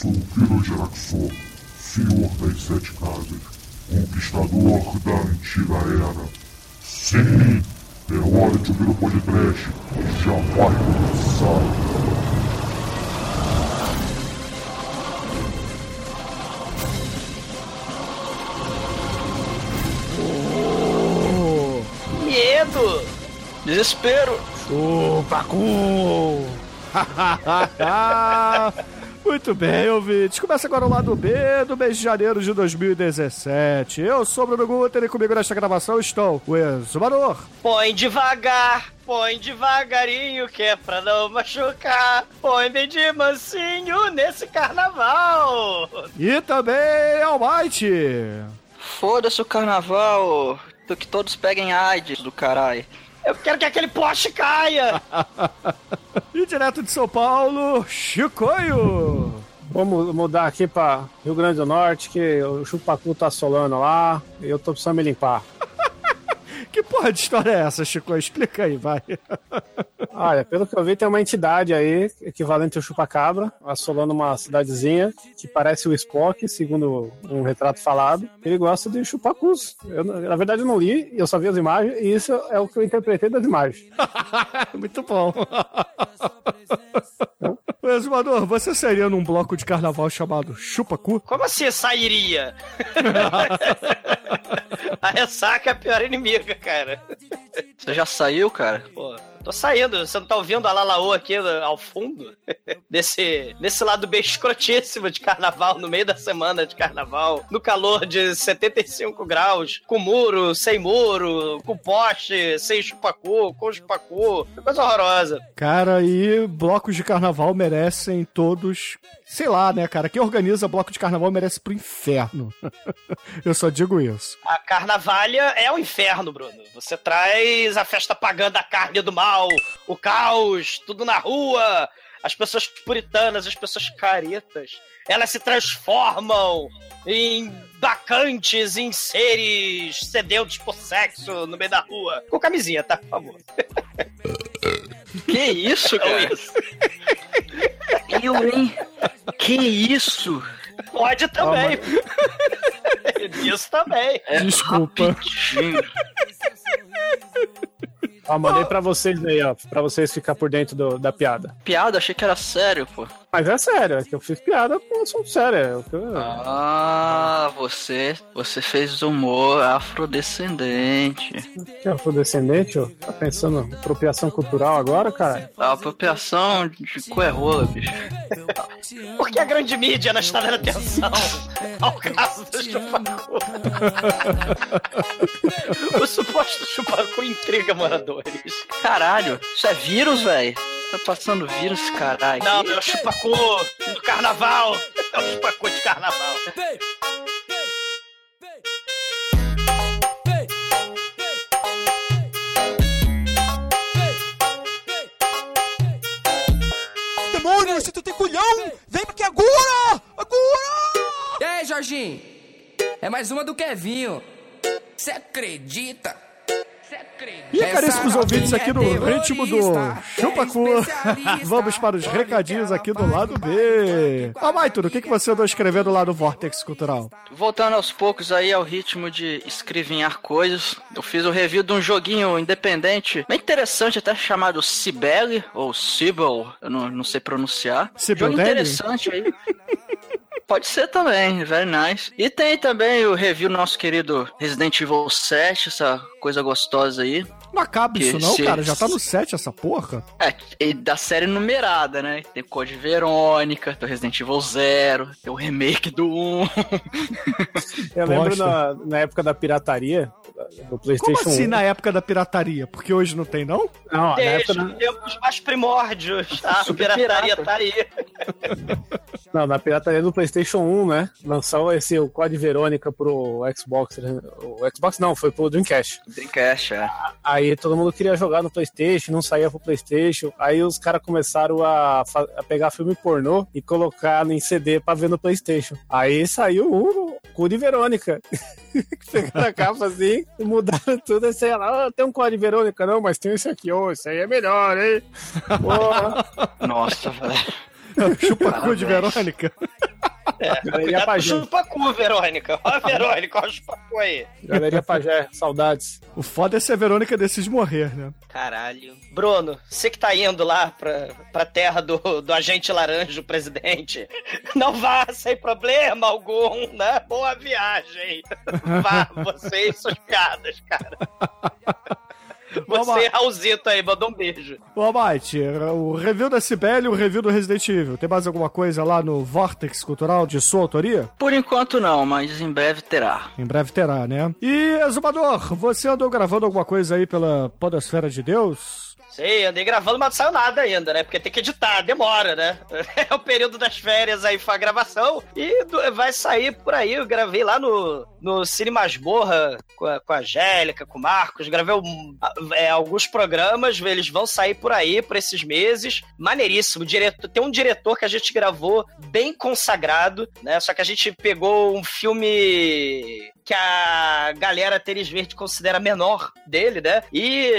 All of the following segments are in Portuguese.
sou Geraxor, senhor das sete casas, conquistador da antiga era. Sim, é hora de ouvir o podcast, já vai começar. Medo! Desespero! Chupacu! Muito bem, ouvintes. Começa agora o lado B do mês de janeiro de 2017. Eu sou o Bruno Guter e comigo nesta gravação estão o Exumador, Põe devagar, põe devagarinho, que é pra não machucar. Põe bem de mansinho nesse carnaval. e também Almighty. Foda-se o carnaval, do que todos peguem AIDS do caralho. Eu quero que aquele poste caia. E direto de São Paulo, Chicoio. Vamos mudar aqui pra Rio Grande do Norte, que o chupacu tá assolando lá e eu tô precisando me limpar. Que porra de história é essa, Chicoio? Explica aí, vai. Olha, pelo que eu vi, tem uma entidade aí, equivalente ao chupacabra, assolando uma cidadezinha que parece o Spock, segundo um retrato falado. Ele gosta de chupacus. Eu, na verdade, eu não li, eu só vi as imagens, e isso é o que eu interpretei das imagens. Muito bom. Ô, Exumador, você seria num bloco de carnaval chamado Chupacu? Como assim sairia? A ressaca é a pior inimiga, cara. Você já saiu, cara? Pô, tô saindo. Você não tá ouvindo a Lalaô aqui no- ao fundo? Desse, desse lado bem escrotíssimo de carnaval, no meio da semana de carnaval, no calor de 75 graus, com muro, sem muro, com poste, sem chupacu, com chupacu. Coisa horrorosa. Cara, e blocos de carnaval merecem todos. Sei lá, né, cara? Quem organiza bloco de carnaval merece pro inferno. Eu só digo isso. A carnavalha é o inferno, Bruno. Você traz a festa pagã da carne do mal, o caos, tudo na rua, as pessoas puritanas, as pessoas caretas. Elas se transformam em bacantes, em seres sedentos por sexo no meio da rua. Com camisinha, tá? Por favor. Que isso, cara? Isso. Eu, hein? Que isso? Pode também. Isso também. É Desculpa. rapidinho. Ó, mandei pra vocês aí, ó, pra vocês ficar por dentro do- da piada. Piada, achei que era sério, pô. Mas é sério, é que eu fiz piada com um assunto sério. é eu- Ah, você, você fez humor afrodescendente. Que é afrodescendente, ó. Tá pensando em apropriação cultural agora, cara? A apropriação de coerrola, bicho. Por que a grande mídia não está dando atenção ao caso do chupacu? o suposto chupacu intriga Caralho, isso é vírus, velho? Tá passando vírus, caralho. Não, é o chupacu do carnaval. É o chupacu de carnaval. Demônio, se tu tem culhão, vem aqui agora! Agora! E aí, Jorginho? É mais uma do Kevinho. Você acredita? E caríssimos Essa ouvintes aqui no ritmo do Chupacu, vamos para os recadinhos aqui do lado B. Ah, Maito, o que, que você andou escrevendo lá no Vortex Cultural? Voltando aos poucos aí ao ritmo de escrevinhar coisas, eu fiz o review de um joguinho independente, bem interessante, até chamado Cibele, ou Cibel, eu não, não sei pronunciar. Cibel Jogo interessante aí. Pode ser também, very nice. E tem também o review do nosso querido Resident Evil 7, essa coisa gostosa aí. Não acaba Que isso não, se- cara? Já tá no 7 essa porra? É, e da série numerada, né? Tem Code Verônica, tem o Resident Evil 0, tem o remake do 1. Eu lembro na, na época da pirataria, do Como PlayStation assim 1. na época da pirataria? Porque hoje não tem, não? Não, na época Desde da, os tempos mais primórdios. A Super pirataria pirata. tá aí. não, na pirataria do PlayStation 1, né? Lançou esse o Code Verônica pro Xbox. né? O Xbox não, foi pro Dreamcast. Dreamcast, é. Aí todo mundo queria jogar no PlayStation, não saía pro PlayStation. Aí os caras começaram a, a pegar filme pornô e colocar em CD pra ver no PlayStation. Aí saiu o Code Verônica. Pegaram a capa assim e mudaram tudo. Aí sei lá, "Ah, tem um Code Verônica, não, mas tem esse aqui, ô, esse aí é melhor, hein? Porra. Nossa, velho. Chupa cu de. Verônica. É, Galeria cuidado com o Pajé. chupacu, Verônica. Ó a Verônica, ó o chupacu aí. Galeria Pajé, saudades. O foda é se a Verônica decide morrer, né? Caralho. Bruno, você que tá indo lá pra, pra terra do, do agente laranja, o presidente, não vá sem problema algum, né? Boa viagem. Vá, você e suas piadas, cara. Você, Raulzito aí, mandou um beijo. Ô, Almighty, o review da Cibele e o review do Resident Evil. Tem mais alguma coisa lá no Vortex Cultural de sua autoria? Por enquanto não, mas em breve terá. Em breve terá, né? E, Exumador, você andou gravando alguma coisa aí pela Podosfera de Deus? Sei, andei gravando, mas não saiu nada ainda, né? Porque tem que editar, demora, né? É o período das férias aí foi a gravação e vai sair por aí. Eu gravei lá no, no Cine Masmorra com a, com a Angélica, com o Marcos. Gravei um- é, alguns programas, eles vão sair por aí por esses meses. Maneiríssimo. Diretor, tem um diretor que a gente gravou bem consagrado, né? Só que a gente pegou um filme que a galera Tênis Verde considera menor dele, né? E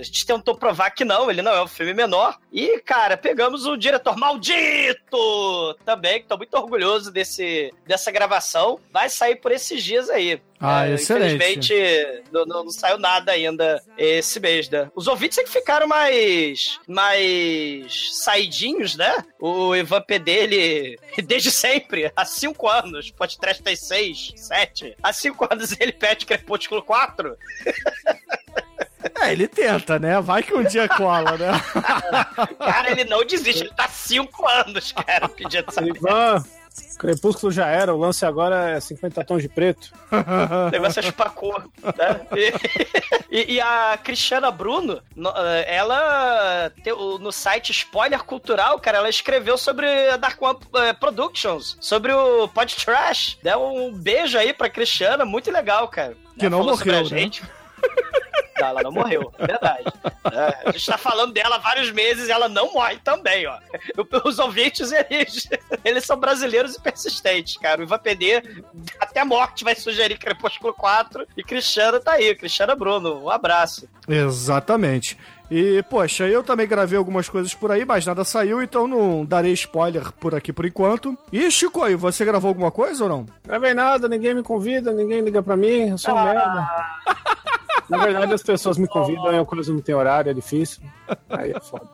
a gente tentou provar que não, ele não é um filme menor. E, cara, pegamos o diretor maldito também, que tô muito orgulhoso desse, dessa gravação. Vai sair por esses dias aí. Ah, É, excelente. Infelizmente, não, não- não saiu nada ainda esse mês, né? Os ouvintes é que ficaram mais, mais saidinhos, né? O Ivan P dele, desde sempre, há cinco anos, podcast tem seis, sete, há cinco anos ele pede Crepúsculo 4. É, ele tenta, né? Vai que um dia cola, né? Cara, ele não desiste, ele tá há cinco anos, cara, pedindo essa Ivan, Crepúsculo já era, o lance agora é 50 tons de preto. O negócio é chupacô, né? E, e a Cristiana Bruno, no- eh, ela no site Spoiler Cultural, cara, ela escreveu sobre a Dark One eh, Productions, sobre o Pod Trash. Dá um beijo aí pra Cristiana, muito legal, cara. Que Ela não morreu, a né? gente. Não, ela não morreu, é verdade. É, a gente tá falando dela há vários meses e ela não morre também, ó. Os ouvintes, eles, eles são brasileiros e persistentes, cara. O Ivan PD, até a morte, vai sugerir Crepúsculo 4 e Cristiano tá aí. Cristiano Bruno, um abraço. Exatamente. E, poxa, eu também gravei algumas coisas por aí, mas nada saiu, então não darei spoiler por aqui por enquanto. E, Chico, aí, você gravou alguma coisa ou não? Gravei nada, ninguém me convida, ninguém liga pra mim, eu sou um merda. Na verdade, as pessoas me convidam, eu quase não tenho horário, é difícil. Aí é foda.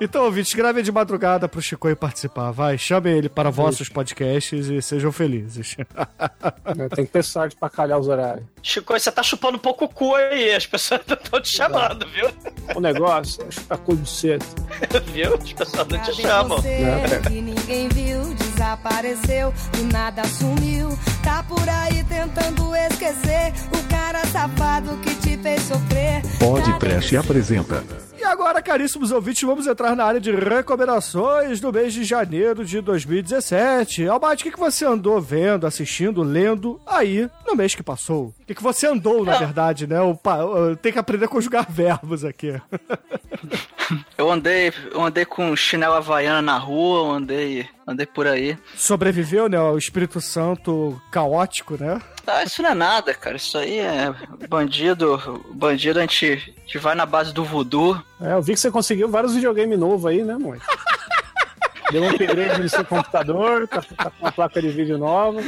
Então, ouvintes, gravem de madrugada pro Chico participar, vai. Chamem ele para vossos podcasts e sejam felizes. Eu tenho que ter sorte pra calhar os horários. Chico, você tá chupando um pouco o cu aí, as pessoas estão te chamando, viu? O negócio é chutar cu de cedo. viu? As pessoas não te chamam. você Né, que ninguém viu, desapareceu, do nada sumiu. Tá por aí tentando esquecer o cara safado que te fez sofrer. Podcast apresenta. E agora, caríssimos ouvintes, vamos entrar na área de recomendações do mês de janeiro de 2017. Albate, o que, que você andou vendo, assistindo, lendo aí no mês que passou? O que, que você andou, na verdade, né? O pa- o- Tem que aprender a conjugar verbos aqui. Eu andei, eu andei com chinela havaiana na rua, eu andei, andei por aí. Sobreviveu, né? O Espírito Santo caótico, né? Ah, isso não é nada, cara. Isso aí é bandido. Bandido a gente, a gente vai na base do voodoo. É, eu vi que você conseguiu vários videogames novos aí, né, mãe? Deu um upgrade no seu computador, tá, tá com uma placa de vídeo nova.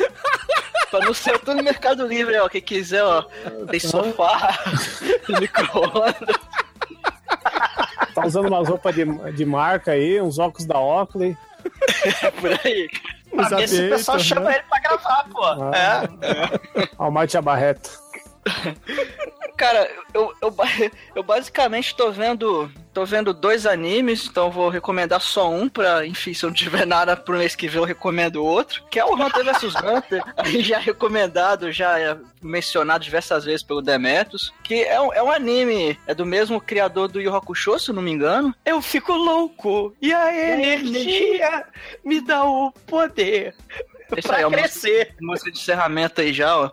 Pra não ser tudo no Mercado Livre, ó. Quem quiser, ó. Tem sofá, micro-ondas. Tá usando umas roupas de, de marca aí, uns óculos da Oakley. por aí. Os Pra ver se o pessoal aviators, chama né? ele pra gravar, pô. Ah. É. Almighty Abarreta. Cara, eu, eu, eu basicamente tô vendo. Tô vendo dois animes, então vou recomendar só um pra, enfim, se eu não tiver nada pro mês que vem, eu recomendo outro. Que é o Hunter vs Hunter. Aí já recomendado, já é mencionado diversas vezes pelo Demetrius. Que é um, é um anime, é do mesmo criador do Yu Hakusho, se eu não me engano. Eu fico louco e a energia me dá o poder Esse pra aí é uma crescer. música de encerramento aí já, ó.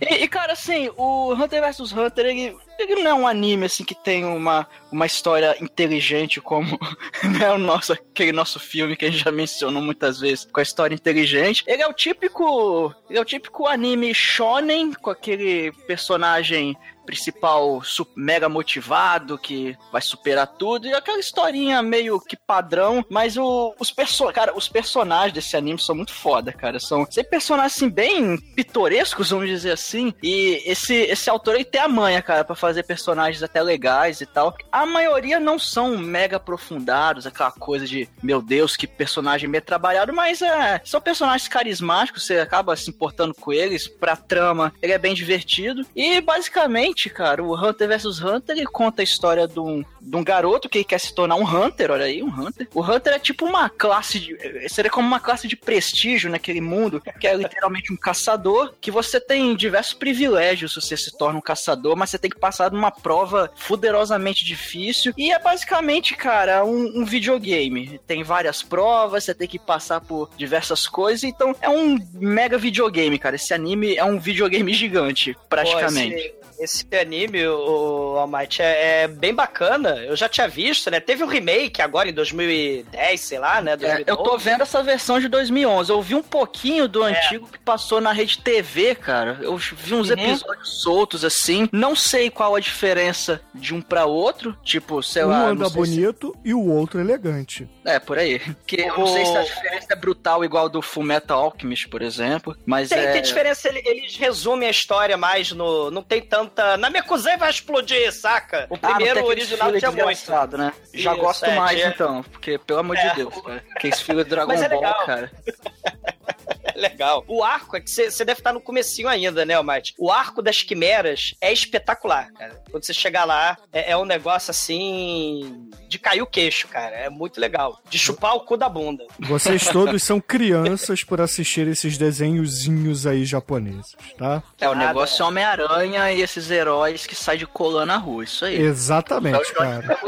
E, e, cara, assim, o Hunter vs Hunter, ele, ele não é um anime, assim, que tem uma, uma história inteligente como né, o nosso, aquele nosso filme que a gente já mencionou muitas vezes, com a história inteligente. Ele é o típico, ele é o típico anime shonen, com aquele personagem principal mega motivado, que vai superar tudo, e aquela historinha meio que padrão, mas o- os personagens, cara, os personagens desse anime são muito foda, cara. São sempre personagens assim, bem pitorescos, vamos dizer assim. E esse, esse autor aí tem a manha, cara, pra fazer personagens até legais e tal. A maioria não são mega aprofundados, aquela coisa de, meu Deus, que personagem meio trabalhado, mas é, são personagens carismáticos, você acaba se importando com eles, pra trama, ele é bem divertido. E basicamente, cara, o Hunter vs Hunter, ele conta a história de um, de um garoto que quer se tornar um Hunter, olha aí, um Hunter. O Hunter é tipo uma classe de. Seria como uma classe de prestígio naquele mundo, que é literalmente um caçador, que você tem diversos privilégios se você se torna um caçador, mas você tem que passar numa prova fuderosamente difícil. E é basicamente, cara, um, um videogame. Tem várias provas, você tem que passar por diversas coisas, então é um mega videogame, cara. Esse anime é um videogame gigante, praticamente. Pô, esse, esse anime, o Almighty, é, é bem bacana. Eu já tinha visto, né? Teve um remake agora em 2010, sei lá, né? É, eu tô vendo essa versão de 2011. Eu vi um pouquinho do antigo que passou na rede TV, cara. Eu vi uns Uhum. episódios soltos assim. Não sei qual a diferença de um pra outro. Tipo, sei um lá. anda não sei se- bonito e o outro elegante. É, por aí. Que eu não sei se a diferença é brutal igual do Full Metal Alchemist, por exemplo. Mas Tem, é. tem diferença, ele- eles resumem a história mais no. Não tem tanta. Na Mekuzei vai explodir, saca? O Ah, primeiro aquele original tinha muito. né? Já Isso, gosto é, mais, tinha- então. Porque, pelo amor É. de Deus, cara. Que esse filho do Dragon é Ball, legal. cara. É legal. O arco é que você deve estar no comecinho ainda, né, Almighty? O arco das quimeras é espetacular, cara. Quando você chegar lá, é, é um negócio assim. de cair o queixo, cara. É muito legal. De chupar o cu da bunda. Vocês todos são crianças por assistir esses desenhozinhos aí japoneses, tá? É, o negócio é Homem-Aranha e esses heróis que saem de colã na rua, isso aí. Exatamente, cara.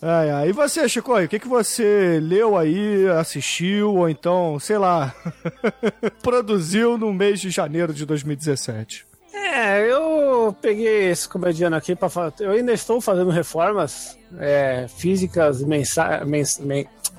Ai, ai. E você, Chico, o que, que você leu aí, assistiu, ou então, sei lá, produziu no mês de janeiro de 2017? É, eu peguei esse comediano aqui para fazer. Eu ainda estou fazendo reformas é, físicas, men-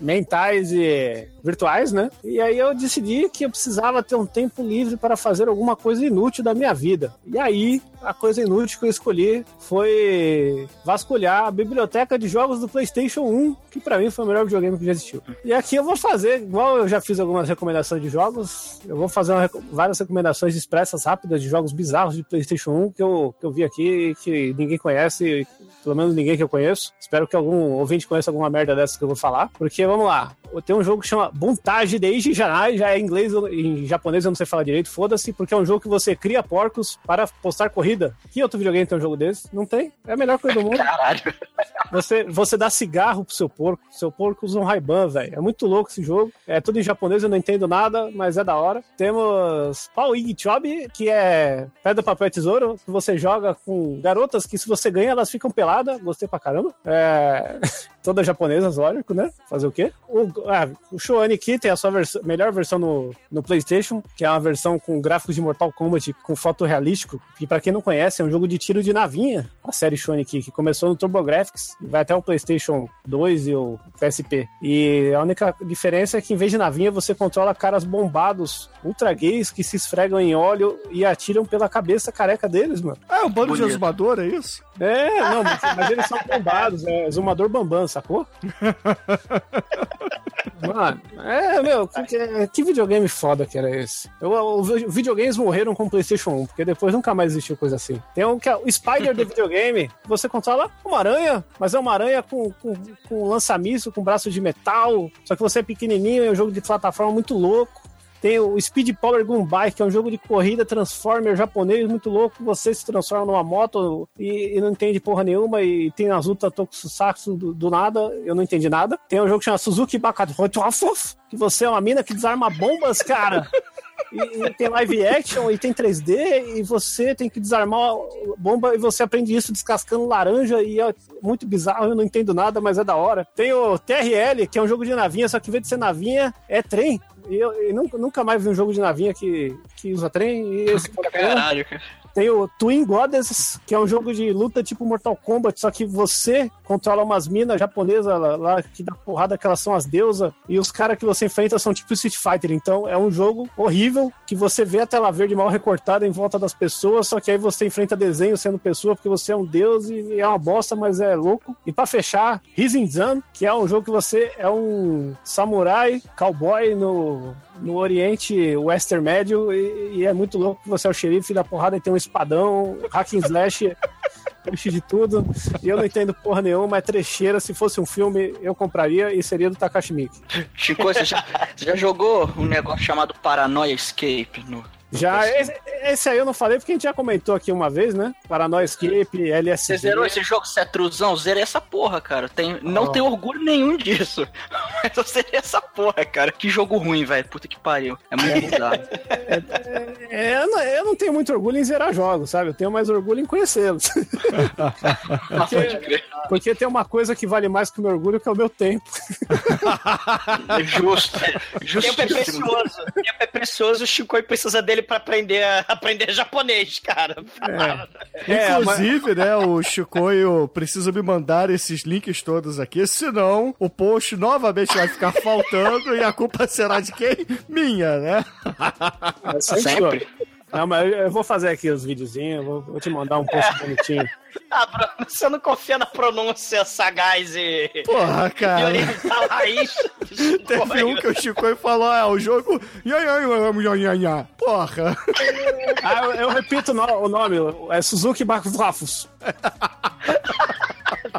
mentais e virtuais, né? E aí eu decidi que eu precisava ter um tempo livre para fazer alguma coisa inútil da minha vida. E aí a coisa inútil que eu escolhi foi vasculhar a biblioteca de jogos do PlayStation 1, que para mim foi o melhor videogame que já existiu. E aqui eu vou fazer, igual eu já fiz algumas recomendações de jogos, eu vou fazer uma várias recomendações expressas rápidas de jogos bizarros de PlayStation 1 que eu, que eu vi aqui que ninguém conhece, pelo menos ninguém que eu conheço. Espero que algum ouvinte conheça alguma merda dessas que eu vou falar. Porque, vamos lá, tem um jogo que chama Buntage Deiji Janai, já é em inglês, ou em japonês eu não sei falar direito, foda-se, porque é um jogo que você cria porcos para postar corrida. Que outro videogame tem um jogo desse? Não tem. É a melhor coisa do mundo. Caralho. Você, você dá cigarro pro seu porco. Seu porco usa um Ray-Ban, velho. É muito louco esse jogo. É tudo em japonês, eu não entendo nada, mas é da hora. Temos Pau Ig Chob, que é pedra, papel e tesouro, que você joga com garotas que se você ganha, elas ficam peladas. Gostei pra caramba. É... Todas japonesas, lógico, né? Fazer o quê? O, ah, o Shoane aqui tem a sua vers- melhor versão no, no PlayStation, que é uma versão com gráficos de Mortal Kombat com foto realístico. E pra quem não conhece, é um jogo de tiro de navinha, a série Shoane aqui, que começou no TurboGrafx, e vai até o PlayStation 2 e o PSP. E a única diferença é que em vez de navinha, você controla caras bombados, ultra gays, que se esfregam em óleo e atiram pela cabeça careca deles, mano. Ah, é um bando de Bonito. exumador, é isso? É, não, mas, mas eles são bombados, é Zumador Bambam, sacou? Mano, é, meu, que, que- videogame foda que era esse? Eu, os videogames morreram com o PlayStation 1, porque depois nunca mais existiu coisa assim. Tem um que é o Spider do videogame, você controla uma aranha, mas é uma aranha com, com, com lança-míssil, com braço de metal, só que você é pequenininho, é um jogo de plataforma muito louco. Tem o Speed Power Gun Bike, que é um jogo de corrida Transformer japonês muito louco. Você se transforma numa moto e, e não entende porra nenhuma. E tem as lutas tokusatsu do, do nada. Eu não entendi nada. Tem um jogo que chama Suzuki Bakarotofof, que você é uma mina que desarma bombas, cara. E, e tem live action e tem 3D e você tem que desarmar a bomba e você aprende isso descascando laranja e é muito bizarro, eu não entendo nada, mas é da hora. Tem o TRL, que é um jogo de navinha, só que em vez de ser navinha, é trem. E eu, eu nunca, nunca mais vi um jogo de navinha que, que usa trem e esse Caralho, cara. Tem o Twin Goddesses, que é um jogo de luta tipo Mortal Kombat, só que você controla umas minas japonesas lá, lá que dá porrada, que elas são as deusas, e os caras que você enfrenta são tipo Street Fighter. Então é um jogo horrível, que você vê a tela verde mal recortada em volta das pessoas, só que aí você enfrenta desenho sendo pessoa, porque você é um deus e é uma bosta, mas é louco. E pra fechar, Zan, que é um jogo que você é um samurai, cowboy no, no Oriente Western Médio e, e é muito louco que você é o xerife da porrada e tem um espadão, hack and slash, puxa de tudo. E eu não entendo porra nenhuma, é trecheira. Se fosse um filme, eu compraria e seria do Takashi Miike. Chico, você já, já jogou um negócio chamado Paranoia Escape no já, esse, esse, aí eu não falei porque a gente já comentou aqui uma vez, né? Paranoia Escape, LSD. Você zerou esse jogo, você é truzão? Zerei essa porra, cara. Tem, não oh. tenho orgulho nenhum disso. Mas eu zerei essa porra, cara. Que jogo ruim, velho. Puta que pariu. É muito bizarro. É, é, é, eu, não, eu, não, tenho muito orgulho em zerar jogos, sabe? Eu tenho mais orgulho em conhecê-los. porque, porque tem uma coisa que vale mais que o meu orgulho, que é o meu tempo. Justo. Justo. Tempo é precioso. Tempo é precioso. O Chico precisa dele ele pra aprender, aprender japonês, cara. É. Inclusive, né, o Chicoio precisa me mandar esses links todos aqui, senão o post novamente vai ficar faltando e a culpa será de quem? Minha, né? É sempre. Não, mas eu vou fazer aqui os videozinhos, vou, vou te mandar um post é. bonitinho. Ah, Bruno, você não confia na pronúncia sagaz e. Porra, cara. E oriental raiz. Teve um que o Chico falou: é o jogo. Porra. Ah, eu, eu repito o nome: é Suzuki Bakufafus.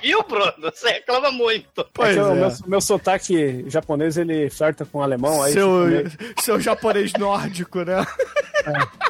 Viu, Bruno? Você reclama muito. Pois é, é. O meu, meu sotaque japonês, ele flerta com alemão. Aí seu, seu japonês nórdico, né? É.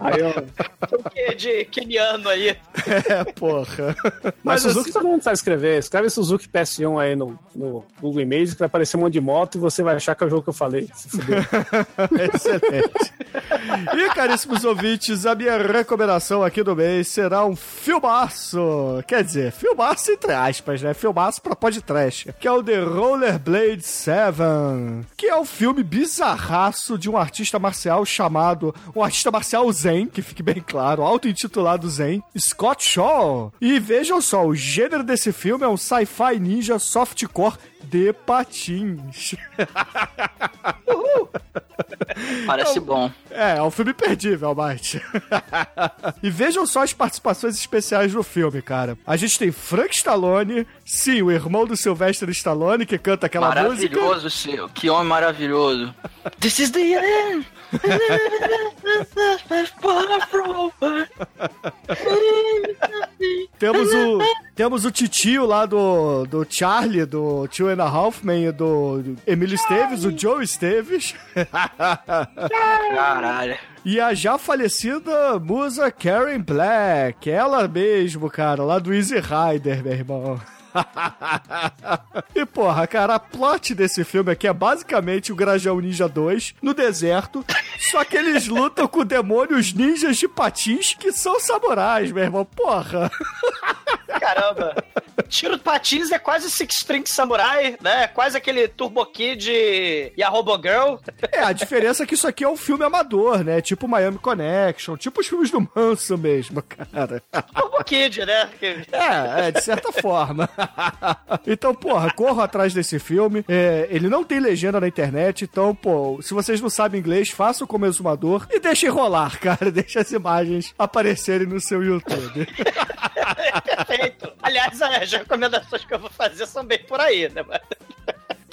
Aí eu... de keniano aí. É, porra. Mas, Mas Suzuki assim... todo mundo sabe escrever. Escreve Suzuki PS1 aí no, no Google Images que vai aparecer um monte de moto e você vai achar que é o jogo que eu falei. Excelente. E, caríssimos ouvintes, a minha recomendação aqui do mês será um filmaço. Quer dizer, filmaço entre aspas, né? Filmaço pra podcast. Que é o The Rollerblade 7. Que é um filme bizarraço de um artista marcial chamado um artista marcial Zen, que fique bem claro, auto-intitulado Zen, Scott Shaw. E vejam só, o gênero desse filme é um sci-fi ninja softcore de patins. Uhul. Parece é um, bom. É, é um filme perdível, Mate. e vejam só as participações especiais no filme, cara. A gente tem Frank Stallone, sim, o irmão do Sylvester Stallone, que canta aquela maravilhoso, música. Maravilhoso, seu. Que homem maravilhoso. This is the end. temos o temos o titio lá do, do Charlie, do Tio and a Halfman e do Emílio Esteves, o Joe Esteves. Caralho. E a já falecida musa Karen Black, ela mesmo, cara, lá do Easy Rider, meu irmão. e porra, cara, a plot desse filme aqui é basicamente o Grajão Ninja 2 no deserto, só que eles lutam com demônios ninjas de patins que são samurais, meu irmão. Porra. Caramba. Tiro de patins é quase Six String Samurai, né? Quase aquele Turbo Kid e a Robo Girl. É, a diferença é que isso aqui é um filme amador, né? Tipo Miami Connection, tipo os filmes do Manso mesmo, cara. Turbo Kid, né? É, é, de certa forma. então, porra, corro atrás desse filme. É, ele não tem legenda na internet, então, pô, se vocês não sabem inglês, façam como exumador e deixem rolar, cara. Deixe as imagens aparecerem no seu YouTube. Perfeito. Aliás, as recomendações que eu vou fazer são bem por aí, né?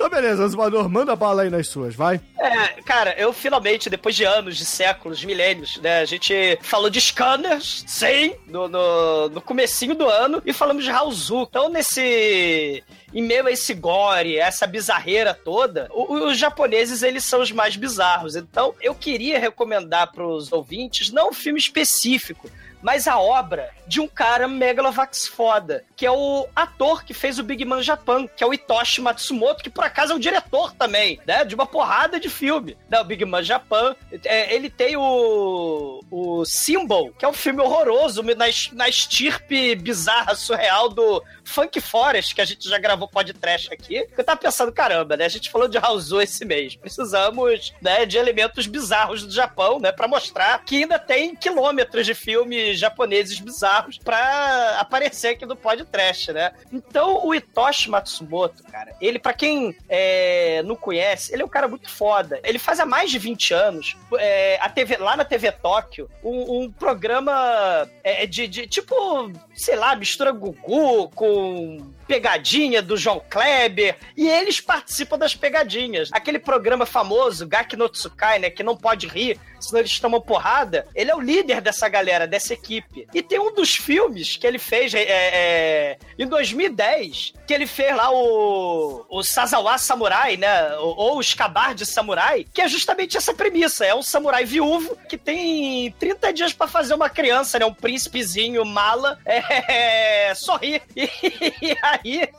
Então, beleza, Azumador, manda bala aí nas suas, vai. É, cara, eu finalmente, depois de anos, de séculos, de milênios, né, a gente falou de scanners, sim, no, no, no comecinho do ano, e falamos de Raulzu. Então, nesse em meio a esse gore, essa bizarreira toda, os japoneses, eles são os mais bizarros. Então, eu queria recomendar para os ouvintes, não um filme específico, mas a obra de um cara megalovax foda, que é o ator que fez o Big Man Japan, que é o Hitoshi Matsumoto, que por acaso é o diretor também, né? De uma porrada de filme. Né? O Big Man Japan. É, ele tem o. O Symbol, que é um filme horroroso, na, na estirpe bizarra, surreal do Funk Forest, que a gente já gravou podcast aqui. Eu tava pensando, caramba, né? A gente falou de House esse mês. Precisamos, né, de elementos bizarros do Japão, né? Pra mostrar que ainda tem quilômetros de filmes japoneses bizarros pra aparecer aqui no podcast, né? Então, o Hitoshi Matsumoto, cara, ele, para quem é, não conhece, ele é um cara muito foda. Ele faz há mais de 20 anos, é, a TV, lá na TV Tóquio, um, um programa é, de, de, tipo, sei lá, mistura Gugu com com pegadinha do João Kleber, e eles participam das pegadinhas. Aquele programa famoso, Gaki no Tsukai, né, que não pode rir, senão eles tomam porrada, ele é o líder dessa galera, dessa equipe. E tem um dos filmes que ele fez é, é, em 2010, que ele fez lá o, o Sazawa Samurai, né, ou, o Escabar de Samurai, que é justamente essa premissa, é um samurai viúvo que tem 30 dias para fazer uma criança, né, um príncipezinho mala, é, sorrir. E, e aí aí.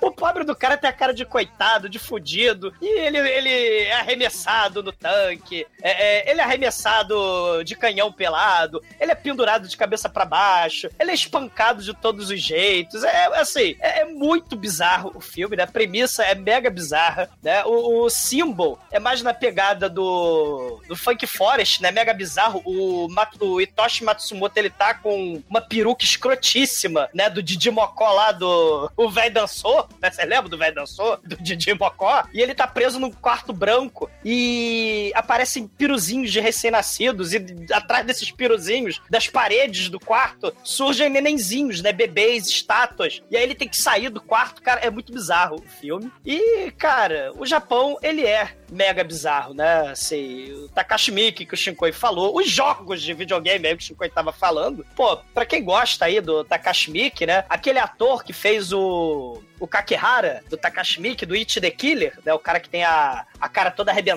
O pobre do cara tem a cara de coitado, de fudido, e ele, ele é arremessado no tanque, é, é, ele é arremessado de canhão pelado, ele é pendurado de cabeça para baixo, ele é espancado de todos os jeitos. É, é assim, é, é, muito bizarro o filme, né? A premissa é mega bizarra, né? O, o Symbol é mais na pegada do, do Funk Forest, né? Mega bizarro. O, o Hitoshi Matsumoto, ele tá com uma peruca escrotíssima, né? Do Didi Mocó lá do... O velho dançou, né? Você lembra do velho dançou? Do Didi Mocó? E ele tá preso num quarto branco e aparecem piruzinhos de recém-nascidos e atrás desses piruzinhos, das paredes do quarto, surgem nenenzinhos, né? Bebês, estátuas. E aí ele tem que sair do quarto, cara, é muito bizarro o filme. E, cara, o Japão, ele é mega bizarro, né? Assim, o Takashi Miike, que o Shinkoi falou, os jogos de videogame aí que o Shinkoi tava falando. Pô, pra quem gosta aí do Takashi Miike, né? Aquele ator que fez o o Kakehara, do Takashi Miike, do It the Killer, né? O cara que tem a, a cara toda arrebentada,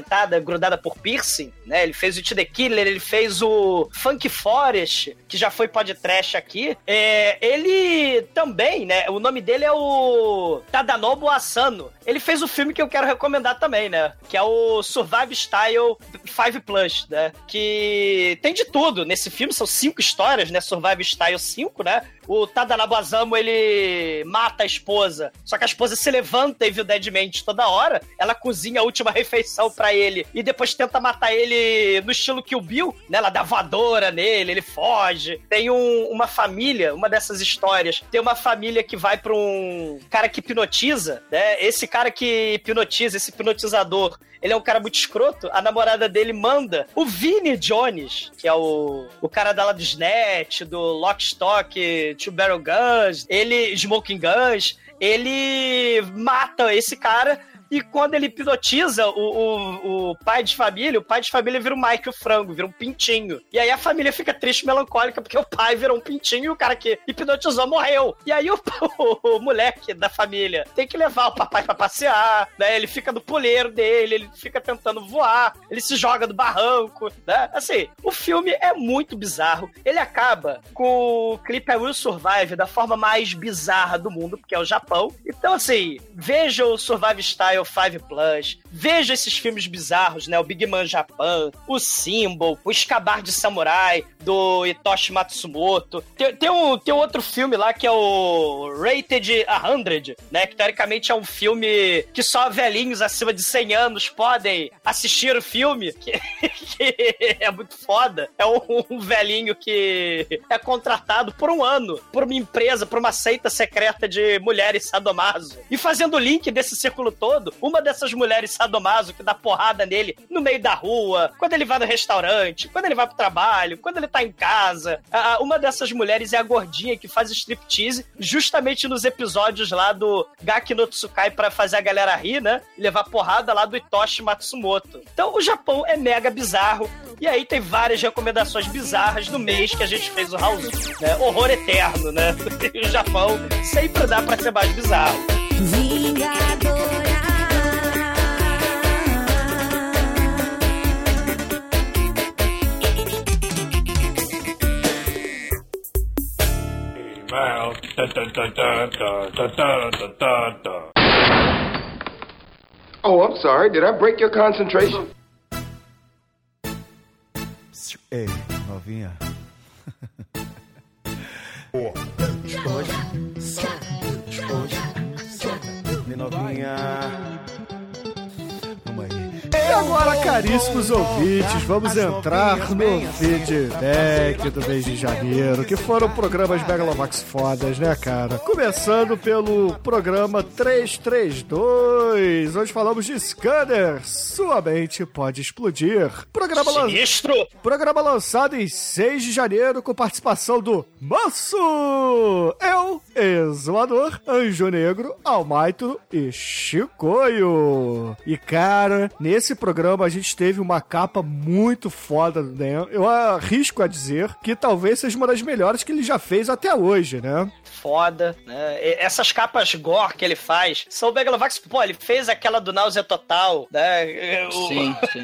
grudada por piercing, né? Ele fez o It the Killer, ele fez o Funk Forest, que já foi podcast aqui. É, ele também, né? O nome dele é o Tadanobu Asano. Ele fez o filme que eu quero recomendar também, né? Que é o Survive Style 5 Plus, né? Que tem de tudo. Nesse filme são cinco histórias, né? Survive Style 5, né? O Tadanobu Asano, ele mata a esposa só que a esposa se levanta evidentemente toda hora, ela cozinha a última refeição para ele e depois tenta matar ele no estilo que o Bill, né? Ela dá voadora nele, ele foge. Tem um, uma família, uma dessas histórias, tem uma família que vai pra um cara que hipnotiza, né? Esse cara que hipnotiza, esse hipnotizador, ele é um cara muito escroto. A namorada dele manda o Vini Jones, que é o, o cara da lá do Snatch, do Lockstock, Two Barrel Guns, ele, Smoking Guns, ele mata esse cara e quando ele hipnotiza o, o, o, pai de família, o pai de família vira o Mike o frango, vira um pintinho. E aí a família fica triste, melancólica, porque o pai virou um pintinho e o cara que hipnotizou morreu. E aí o, o, o moleque da família tem que levar o papai para passear, né? Ele fica no poleiro dele, ele fica tentando voar, ele se joga do barranco, né? Assim, o filme é muito bizarro. Ele acaba com o clipe I Will Survive da forma mais bizarra do mundo, porque é o Japão. Então, assim, veja o Survive Style 5 Plus. Veja esses filmes bizarros, né? O Big Man Japan, o Symbol, o Escabar de Samurai, do Hitoshi Matsumoto. Tem, tem, um, tem outro filme lá que é o Rated 100, né? Que teoricamente é um filme que só velhinhos acima de 100 anos podem assistir o filme. Que, que é muito foda. É um, um velhinho que é contratado por um ano por uma empresa, por uma seita secreta de mulheres sadomaso. E fazendo o link desse círculo todo, uma dessas mulheres sadomaso que dá porrada nele no meio da rua, quando ele vai no restaurante, quando ele vai pro trabalho, quando ele tá em casa. uma dessas mulheres é a gordinha que faz striptease justamente nos episódios lá do Gaki no Tsukai pra fazer a galera rir, né? E levar porrada lá do Itoshi Matsumoto. Então o Japão é mega bizarro. E aí tem várias recomendações bizarras no mês que a gente fez o House, né? Horror eterno, né? O Japão sempre dá pra ser mais bizarro. Vingadora. Oh, I'm sorry. Did I break your concentration? Ei, novinha. Ei, novinha. E agora, caríssimos ouvintes, vamos entrar no feedback do mês de janeiro, que foram programas Megalovax fodas, né, cara? Começando pelo programa 332, onde falamos de Scanner, sua mente pode explodir. Programa, lan- programa lançado em 6 de janeiro, com participação do Manso, eu, Exumador, Anjo Negro, Almaitro e Chicoio. E, cara, nesse programa a gente teve uma capa muito foda do Dan. Eu arrisco a dizer que talvez seja uma das melhores que ele já fez até hoje, né? Foda, né? E Essas capas gore que ele faz são o Megalovax. Pô, ele fez aquela do Náusea Total, né? O- Sim, sim.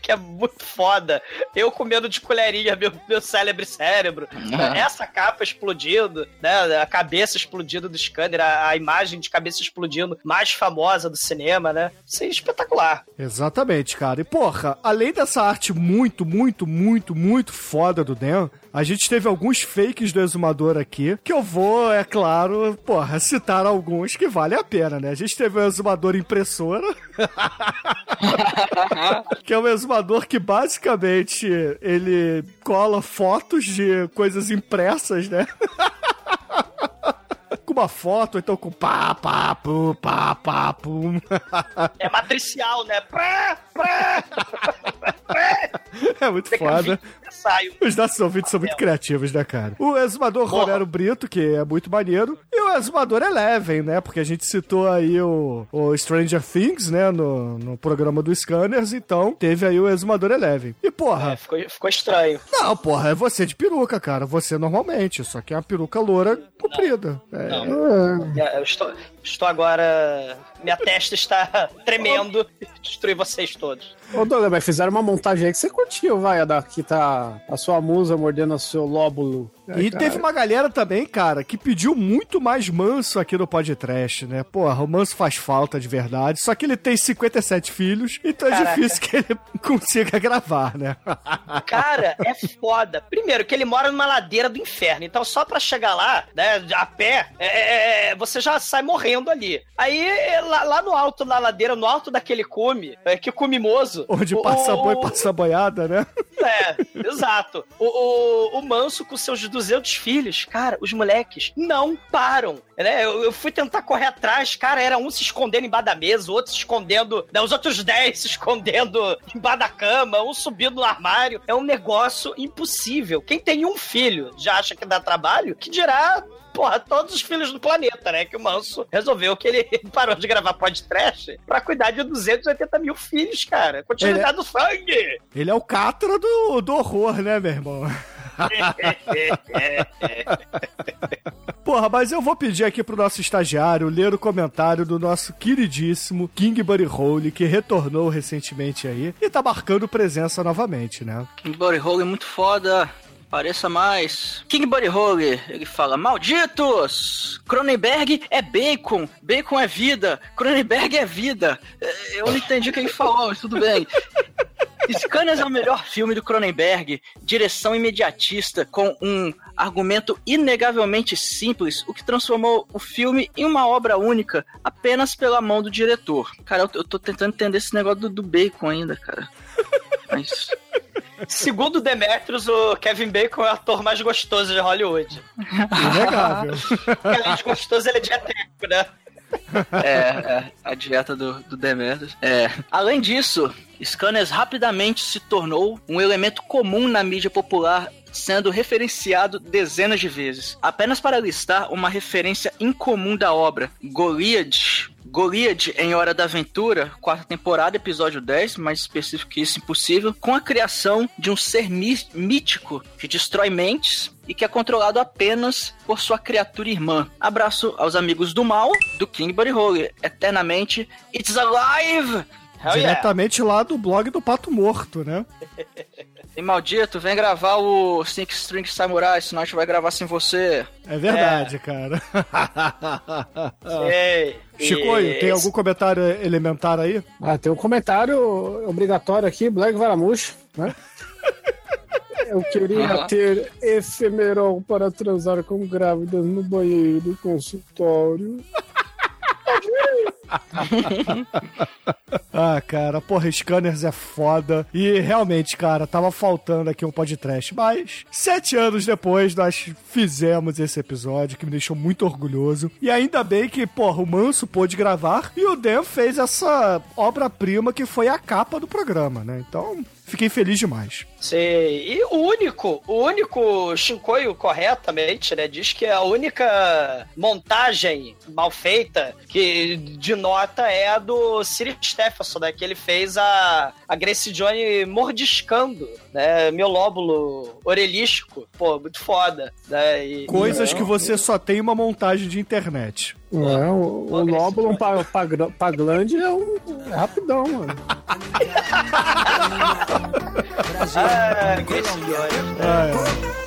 que é muito foda. Eu comendo de colherinha meu, meu célebre cérebro. Ah. Essa capa explodindo, né? A cabeça explodindo do scanner, a, a imagem de cabeça explodindo mais famosa do cinema, né? Isso é espetacular. Exatamente, cara. E porra, além dessa arte muito, muito, muito, muito foda do Dan, a gente teve alguns fakes do exumador aqui, que eu vou, é claro, porra, citar alguns que vale a pena, né? A gente teve o exumador impressora, que é um exumador que basicamente ele cola fotos de coisas impressas, né? com uma foto, então com pá, pá, pum, pá, pá, pum. É matricial, né? Prá, prá, É muito foda. Os nossos ouvintes são muito criativos, né, cara? O exumador Romero Brito, que é muito maneiro, e o exumador Eleven, né? Porque a gente citou aí o, o Stranger Things, né, no, no programa do Scanners, então teve aí o exumador Eleven. E, porra, É, ficou, ficou estranho. não, porra, é você de peruca, cara. Você normalmente, só que é uma peruca loura comprida. É, É, Eu estou, estou agora. Minha testa está tremendo. Destruir vocês todos. Ô, Douglas, mas fizeram uma montagem aí que você curtiu, vai, a da, que tá a sua musa mordendo o seu lóbulo. E teve uma galera também, cara, que pediu muito mais manso aqui no podcast, né? Porra, o manso faz falta de verdade. Só que ele tem 57 filhos, então é Caraca. difícil que ele consiga gravar, né? Cara, é foda. Primeiro, que ele mora numa ladeira do inferno. Então, só pra chegar lá, né, a pé, é, é, você já sai morrendo ali. Aí, lá, lá no alto da ladeira, no alto daquele cume, é, que cume mozo. Onde o- passa o- boi, passa boiada, né? É, exato. O, o, o Manso com seus 200 filhos, cara, os moleques não param. Né? Eu, eu fui tentar correr atrás, cara, era um se escondendo embaixo da mesa, o outro se escondendo, né, os outros 10 se escondendo embaixo da cama, um subindo no armário. É um negócio impossível. Quem tem um filho já acha que dá trabalho, que dirá porra, todos os filhos do planeta, né? Que o Manso resolveu que ele parou de gravar podcast pra cuidar de 280 mil filhos, cara. Continuidade do sangue! Ele é o catra do, do horror, né, meu irmão? Porra, mas eu vou pedir aqui pro nosso estagiário ler o comentário do nosso queridíssimo King Buddy Hole, que retornou recentemente aí e tá marcando presença novamente, né? King Body Hole é muito foda. Pareça mais. King Hole, ele fala: Malditos! Cronenberg é bacon, bacon é vida, Cronenberg é vida. É, Eu não entendi o que ele falou, mas tudo bem. Scanners é o melhor filme do Cronenberg, direção imediatista, com um argumento inegavelmente simples, o que transformou o filme em uma obra única apenas pela mão do diretor. Cara, eu tô, eu tô tentando entender esse negócio do, do bacon ainda, cara. Mas. Segundo Demetrius, o Kevin Bacon é o ator mais gostoso de Hollywood. Inegável. Além de gostoso, ele é dietético, né? É, é, a dieta do, do Demetrius. É. Além disso, Scanners rapidamente se tornou um elemento comum na mídia popular, sendo referenciado dezenas de vezes. Apenas para listar uma referência incomum da obra, Goliad. Goliad em Hora da Aventura, quarta temporada, episódio 10, mais específico que isso, impossível, com a criação de um ser mí- mítico que destrói mentes e que é controlado apenas por sua criatura irmã. Abraço aos amigos do mal, do King Buddy Holly. Eternamente, It's Alive! Hell yeah. Diretamente lá do blog do Pato Morto, né? E maldito, vem gravar o Sink String Samurai, senão a gente vai gravar sem você. É verdade, cara. Ei, Chicoio, tem algum comentário elementar aí? Ah, tem um comentário obrigatório aqui, Black Varamush, né? Eu queria Aham. ter efemerol para transar com grávidas no banheiro do consultório. Ah, cara, porra, Scanners é foda. E realmente, cara, tava faltando aqui um podcast. Mas, sete anos depois, nós fizemos esse episódio que me deixou muito orgulhoso. E ainda bem que, porra, o Manso pôde gravar e o Dan fez essa obra-prima que foi a capa do programa, né? Então, fiquei feliz demais. Sei. E o único, o único Shinkoio corretamente, né, diz que a única montagem mal feita que de nota é a do Siri Stephenson, né, que ele fez a, a Grace Johnny mordiscando, né, meu lóbulo orelístico. Pô, muito foda, né? E, Coisas que você só tem uma montagem de internet. É, o, o lóbulo pra, pra, pra glande é, um, é rapidão, mano. Ah, Grace Johnny. Ah, é.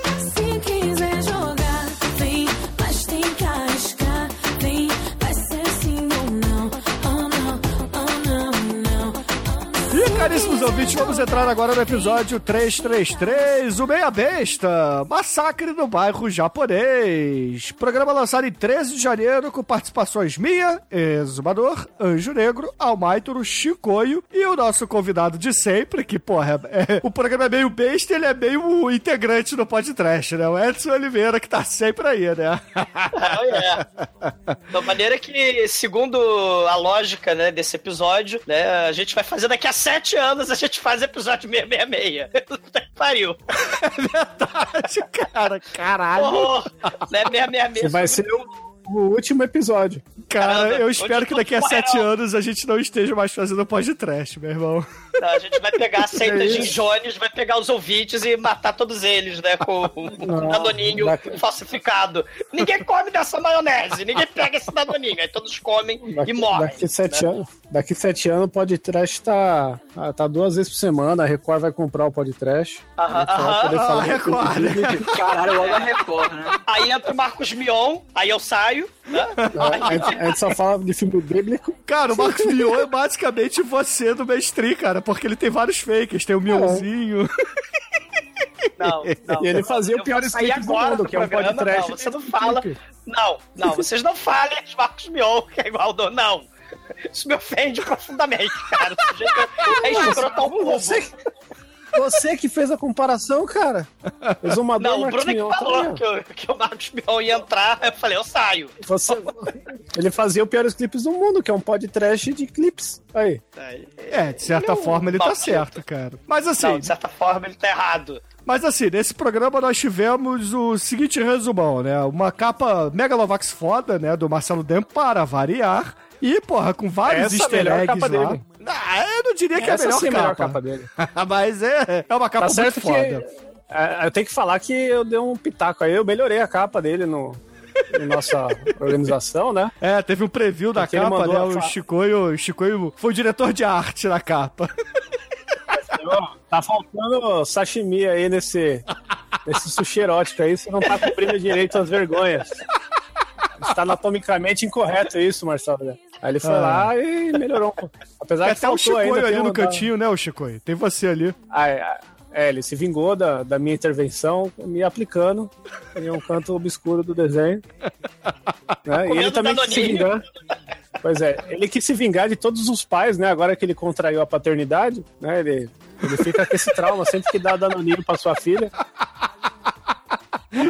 Não. E caríssimos ouvintes, vamos entrar agora no episódio 333, o Meia Besta, Massacre no Bairro Japonês. Programa lançado em 13 de janeiro com participações minha, Exumador, Anjo Negro, Almaitoro, Chicoio e o nosso convidado de sempre, que, porra, é- o programa é meio besta ele é meio integrante do podcast, né? O Edson Oliveira, que tá sempre aí, né? Ah, é. Da maneira que, segundo a lógica né, desse episódio, né, a gente vai fazer daqui a sete anos, a gente faz episódio 666. Puta que pariu. Verdade, cara, caralho. Horror. Né, 666. Que vai ser o, o último episódio. Cara, Caramba, eu espero que daqui a sete anos a gente não esteja mais fazendo podcast, meu irmão. Não, a gente vai pegar a seita É de. Jones, vai pegar os ouvintes e matar todos eles, né? Com um danoninho falsificado. Ninguém come dessa maionese, ninguém pega esse danoninho. Aí todos comem Daqui, e morrem. daqui sete anos, daqui sete anos o podcast tá, ah, tá duas vezes por semana. A Record vai comprar o podcast. Aham, aham. poder Ah, falar Record. Caralho, logo a Record, né? Aí entra o Marcos Mion, aí eu saio, né? A gente, a gente só fala de filme bíblico. Cara, o Marcos Mion é basicamente você do Mestri, cara, porque ele tem vários fakes. Tem o Mionzinho. Não, não. E ele fazia o pior script do agora mundo, do que é um podcast. Não, você não fala. Não, não, vocês não falem de Marcos Mion, que é igual do. Não. Isso me ofende profundamente, cara. É escroto ao cubo. Você, você que fez a comparação, cara. Exumador Não, o Bruno é que falou que, o- que o Marcos Mion ia entrar, eu falei, eu saio. Você, ele fazia o piores clipes do mundo, que é um podcast de clipes. Aí. É, de certa forma ele tá certo, cara. Mas assim, Não, de certa forma ele tá errado. mas assim, nesse programa nós tivemos o seguinte resumão, né? Uma capa Megalovax foda, né? Do Marcelo Dem para variar. E, porra, com vários Essa é easter eggs lá. dele. Ah, eu não diria que é a melhor sim é a capa. melhor capa dele. mas é, é uma capa Tá muito certo que. foda. é, eu tenho que falar que eu dei um pitaco aí, eu melhorei a capa dele no, nossa organização, né? É, teve um preview da Porque capa, né? O Chicoio, o Chicoio foi o diretor de arte na capa. Tá faltando sashimi aí nesse, nesse sushi erótico aí, você não tá cumprindo direito as vergonhas. Está anatomicamente incorreto isso, Marcelo. Aí ele foi Ah. lá e melhorou. Apesar Tem que até o faltou ainda. Ali no cantinho, né, o Chicoio? Tem você ali. Ah, é, é, ele se vingou da, da minha intervenção, me aplicando em um canto obscuro do desenho. Né? E ele também quis se vingar. Pois é, ele quis se vingar de todos os pais, né? Agora que ele contraiu a paternidade, né? Ele, ele fica com esse trauma sempre que dá danoninho pra sua filha.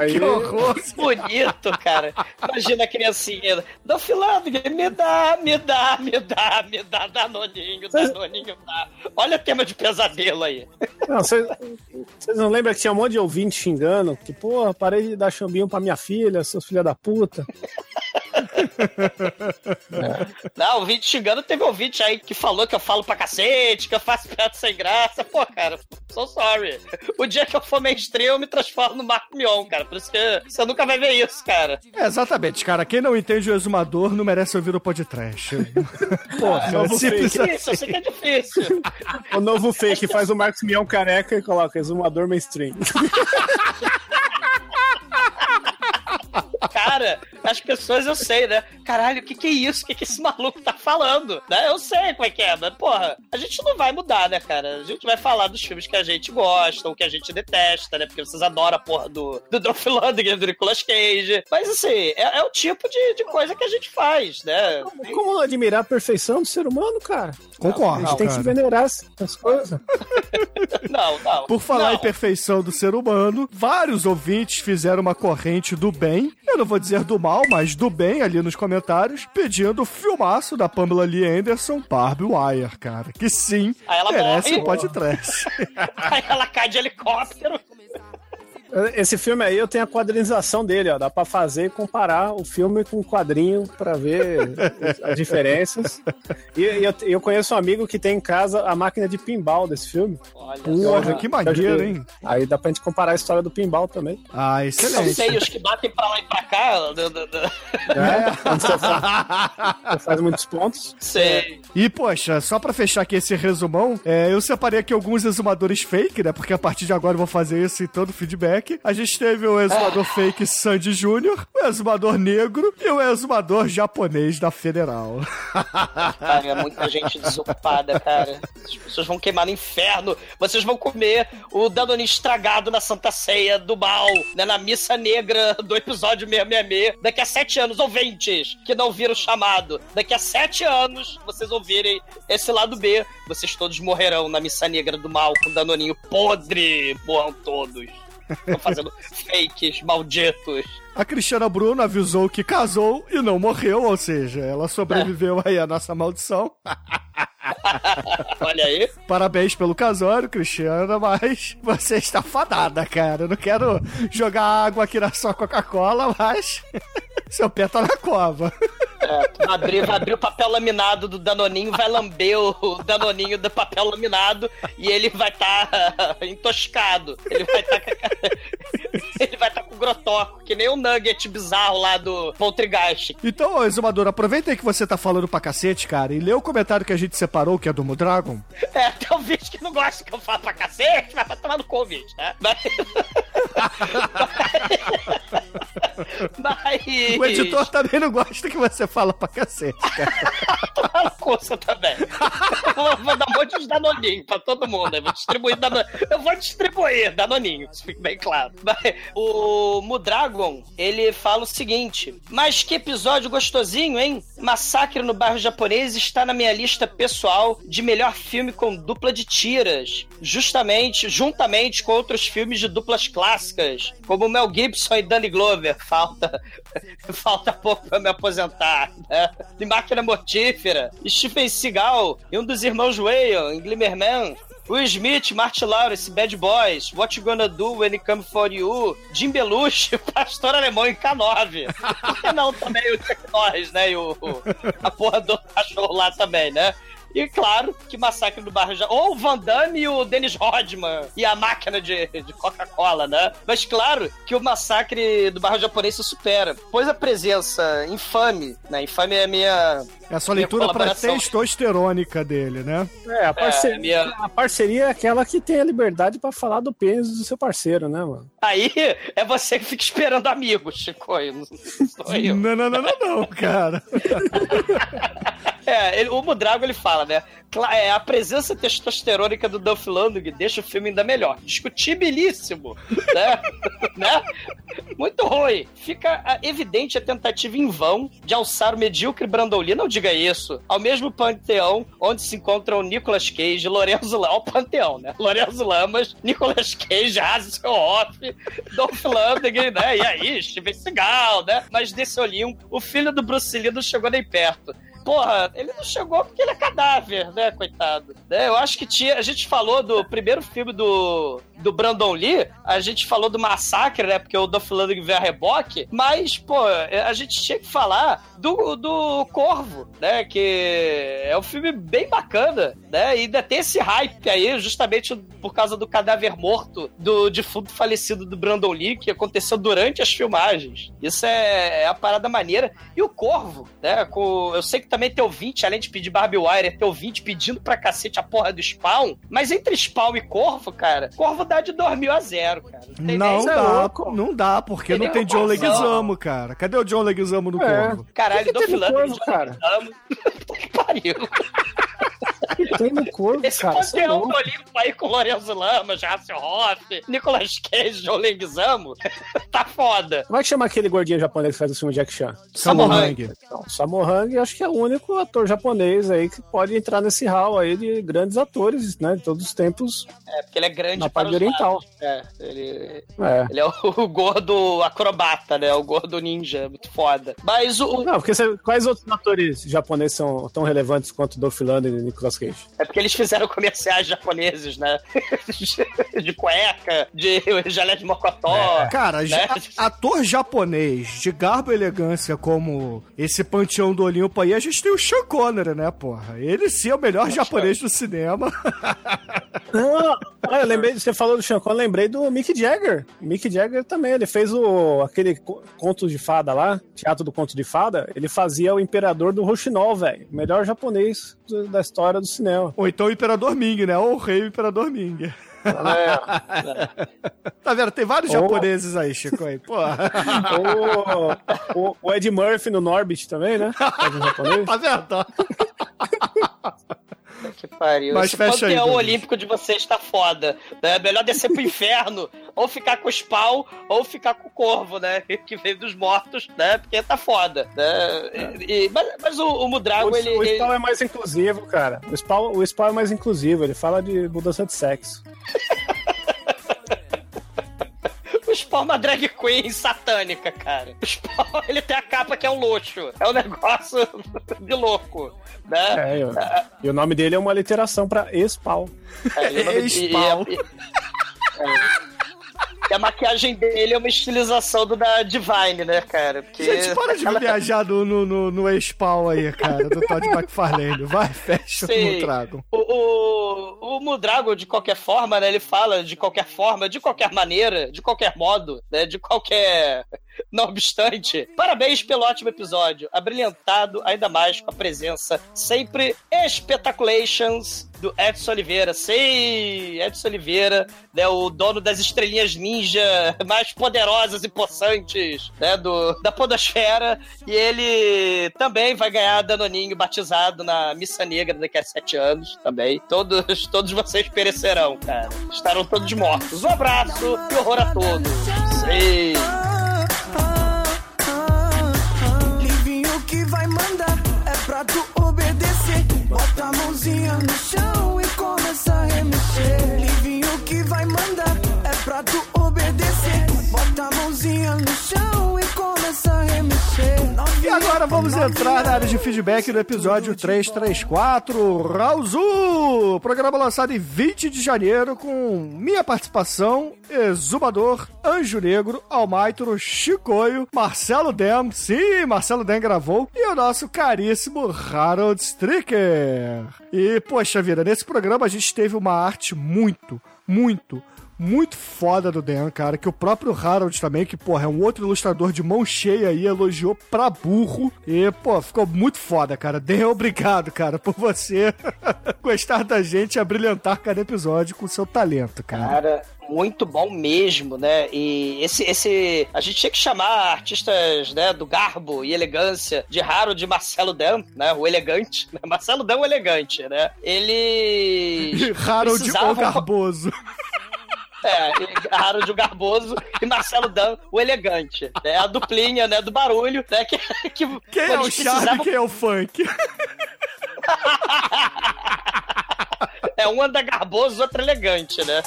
Aí, Que horror. Bonito, cara. Imagina a criancinha. Dá filando, me dá, me dá, me dá, me dá, danoninho, danoninho, dá. Olha o tema de pesadelo aí. Não, vocês vocês não lembram que tinha um monte de ouvinte xingando? Que, porra, parei de dar chambinho pra minha filha, seus filha da puta. Não, o vídeo xingando teve ouvinte aí que falou que eu falo pra cacete, que eu faço piada sem graça. Pô, cara, so sorry. O dia que eu for mainstream, eu me transformo no Marco Mion, cara. Por isso que você nunca vai ver isso, cara. É, exatamente, cara. Quem não entende o exumador não merece ouvir o podcast. Porra, novo simples fake. assim. Isso, eu sei que é difícil. O novo fake faz o Marcos Mion careca e coloca exumador mainstream. Cara, as pessoas eu sei, né? Caralho, o que que é isso? O que que esse maluco tá falando? Né? Eu sei como é que é, mas, porra, a gente não vai mudar, né, cara? A gente vai falar dos filmes que a gente gosta ou que a gente detesta, né? Porque vocês adoram a porra do, do Dolph Lundgren, do Nicolas Cage. Mas, assim, é, é o tipo de, de coisa que a gente faz, né? Como não admirar a perfeição do ser humano, cara? A Concordo, gente tem que se cara. venerar essas coisas. Não, não. Por falar não. em perfeição do ser humano, vários ouvintes fizeram uma corrente do bem, eu não vou dizer do mal, mas do bem ali nos comentários, pedindo o filmaço da Pamela Lee Anderson, Barbie Wire, cara. Que sim, Aí ela merece morre. um podcast. Aí ela cai de helicóptero. Esse filme aí eu tenho a quadrinização dele, ó. Dá pra fazer e comparar o filme com o quadrinho pra ver as diferenças. E, e eu, eu conheço um amigo que tem em casa a máquina de pinball desse filme. Olha Porra, que maneiro, hein? Aí dá pra gente comparar a história do pinball também. Ah, Eu excelente. sei, os que batem pra lá e pra cá. do- do- do- Né? Quando você faz, você faz muitos pontos. Sei. E, poxa, só pra fechar aqui esse resumão, é, eu separei aqui alguns exumadores fake, né? Porque a partir de agora eu vou fazer isso em todo feedback. A gente teve o exumador fake Sandy Júnior, o exumador negro e o exumador japonês da Federal. Cara, é muita gente desocupada, cara. As pessoas vão queimar no inferno. Vocês vão comer o Danoninho estragado na Santa Ceia do mal, né? Na missa negra do episódio 666. Daqui a sete anos, ouvintes que não viram o chamado. Daqui a sete anos, vocês ouvirem esse lado B. Vocês todos morrerão na missa negra do mal com Danoninho podre. Morram todos. Estão fazendo fakes malditos. A Cristiana Bruno avisou que casou e não morreu, ou seja, ela sobreviveu aí à nossa maldição. Olha aí. Parabéns pelo casório, Cristiana, mas você está fadada, cara. Eu não quero jogar água aqui na sua Coca-Cola, mas seu pé tá na cova. É, vai abrir, vai abrir o papel laminado do Danoninho, vai lamber o Danoninho do papel laminado e ele vai estar entoscado. Ele vai estar ele vai estar com grotoco, que nem o nugget bizarro lá do Poltergeist. Então, Exumador, aproveita aí que você tá falando pra cacete, cara, e lê o comentário que a gente separou, que é do Mudragon. É, tem um vídeo que não gosta que eu falo pra cacete, mas vai tomar no Covid, né? Mas... mas... O editor também não gosta que você fala pra cacete, cara. você também. vou, vou dar um monte de danoninho pra todo mundo. Eu vou distribuir danoninho. Eu vou distribuir danoninho, isso fica bem claro. O Mudragon, ele fala o seguinte: Mas que episódio gostosinho, hein? Massacre no bairro japonês está na minha lista pessoal de melhor filme com dupla de tiras. Justamente, juntamente com outros filmes de duplas clássicas, como Mel Gibson e Danny Glover. Falta, falta pouco pra me aposentar, né? De Máquina Mortífera, Stephen Seagal e um dos irmãos Whale em Glimmerman. Will Smith, Martin Lawrence, Bad Boys, What You Gonna Do When It Come For You, Jim Belushi, Pastor Alemão em K9. Por que não também o Chuck Norris, né? E o- a porra do cachorro lá também, né? E claro que Massacre do Bairro já. Ou o Van Damme e o Dennis Rodman e a máquina de, de Coca-Cola, né? Mas claro que o Massacre do Bairro Japonês se supera. Pois a presença infame, né? Infame é a minha. É a sua leitura pra colaboração. testosterônica dele, né? É, a parceria, É, minha- a parceria é aquela que tem a liberdade pra falar do pênis do seu parceiro, né, mano? Aí é você que fica esperando amigos, Chico. Eu não sou eu. Não, não, não, não, não, cara. É, ele- o Mudrago ele fala, né? É, a presença testosterônica do Dolph Lundgren deixa o filme ainda melhor. Discutibilíssimo, né? né? Muito ruim. Fica ah, evidente a tentativa em vão de alçar o medíocre Brandon Lee, não diga isso, ao mesmo panteão onde se encontram Nicolas Cage, Lorenzo Lamas, o panteão, né? Lorenzo Lamas, Nicolas Cage, Hasselhoff, Dolph Lundgren, né? E aí, Steven Seagal, né? Mas desse olhinho, o filho do Bruce Lee não chegou nem perto. Porra, ele não chegou porque ele é cadáver, né, coitado? né? Eu acho que tinha. A gente falou do primeiro filme do, do Brandon Lee, a gente falou do Massacre, né? Porque o Dolph Lundgren veio a reboque, mas, pô, a gente tinha que falar do, do Corvo, né? Que é um filme bem bacana, né? E ainda tem esse hype aí, justamente por causa do cadáver morto do defunto falecido do Brandon Lee, que aconteceu durante as filmagens. Isso é, é a parada maneira. E o Corvo, né? Com, eu sei que também tem ouvinte, além de pedir Barbie Wire, tem ouvinte pedindo pra cacete a porra do Spawn, mas entre Spawn e Corvo, cara, Corvo dá de 2 mil a zero, cara. Tem Não nem- dá, não dá, porque Tem não tem John. Leguizamo, cara. Cadê o John Leguizamo no É. corvo? Caralho, que teve Lundgren, Corvo, cara? Puta que pariu. Tem no corpo, Esse cara. Você é panteão louco. do Olimpo aí com Lorenzo Lamas, Rácio Hoff, Nicolas Cage, John Leguizamo, tá foda. Como é que chama aquele gordinho japonês que faz o filme Jack Chan? Samohang. Então, Sammo Hung, acho que é o único ator japonês aí que pode entrar nesse hall aí de grandes atores, né? De todos os tempos. É, porque ele é grande Na parte oriental. lados. É, ele, É. ele é o gordo acrobata, né? O gordo ninja, muito foda. Mas o, Não, porque você- quais outros atores japoneses são tão relevantes quanto Dolph Lundgren e Nicolas Cage? É porque eles fizeram comerciais japoneses, né? de cueca, de gelé de mocotó. Cara, né? ator japonês de garbo e elegância como esse panteão do Olimpo aí, a gente tem o Sean Connery, né, porra? Ele sim é o melhor japonês do cinema. Não, ah, eu lembrei, você falou do Sean Connery, lembrei do Mick Jagger. Mick Jagger também, ele fez o aquele co- conto de fada lá, teatro do conto de fada, ele fazia o imperador do Rochinol, velho. o Melhor japonês da história do cinema. Ou então o Imperador Ming, né? Ou o Rei Imperador Ming. Tá vendo? Tem vários Ou- japoneses aí, Chico, aí. Porra. o, o, o Ed Murphy no Norbit também, né? Tá vendo? Que pariu. Mas Esse fecha aí, panteão olímpico de vocês tá foda. né? É melhor descer pro inferno, ou ficar com o Spawn, ou ficar com o Corvo, né? Que veio dos mortos, né? Porque tá foda, né? E- e- mas, mas o, o Mudrago, O, ele... o ele- Spawn é mais inclusivo, cara. O Spawn, o Spawn é mais inclusivo, ele fala de mudança de sexo. Spawn é uma drag queen satânica, cara. O Spawn, ele tem a capa que é um luxo. É um negócio de louco, né? É, eu- e o nome dele é uma literação pra Spawn. É, e nome- e- Spawn. E, e- é. E a maquiagem dele é uma estilização do da Divine, né, cara? Porque Gente, para de ela- viajar no, no, no, no ex-pau aí, cara, do Todd McFarlane. Vai, fecha Sim. no trago. O, o, o Mudrago, de qualquer forma, né? Ele fala de qualquer forma, de qualquer maneira, de qualquer modo, né? De qualquer. Não obstante, parabéns pelo ótimo episódio, abrilhantado ainda mais com a presença sempre espetaculations do Edson Oliveira. Sim, Edson Oliveira, né, o dono das estrelinhas ninja mais poderosas e possantes né, do, da podosfera. E ele também vai ganhar Danoninho batizado na Missa Negra daqui a sete anos também. Todos, todos vocês perecerão, cara. Estarão todos mortos. Um abraço e horror a todos. Sim. Bota a mãozinha no chão e começa a remexer. Livinho que vai mandar é pra tu obedecer. Bota a mãozinha no chão agora vamos entrar na área de feedback do episódio 334, Raulzu! Programa lançado em 20 de janeiro com minha participação, Exumador, Anjo Negro, Almaitro, Chicoio, Marcelo Dem, sim, Marcelo Dem gravou, e o nosso caríssimo Harold Stricker. E, poxa vida, nesse programa a gente teve uma arte muito, muito, muito foda do Dan, cara, que o próprio Harold também, que, porra, é um outro ilustrador de mão cheia aí, elogiou pra burro. E, pô, ficou muito foda, cara. Dan, obrigado, cara, por você gostar da gente e abrilhantar cada episódio com seu talento, cara. Cara, muito bom mesmo, né? E esse, esse. A gente tinha que chamar artistas, né, do garbo e elegância de Harold de Marcelo Dan, né? O elegante. né? Marcelo Dan, o elegante, né? Ele. Harold o precisavam- Garboso. É, Harold o Garboso e Marcelo Dan, o elegante. Né? A duplinha, né, do barulho, né? Que, que Quem é o Charme precisavam- e quem é o Funk? É, um anda garboso, outro elegante, né?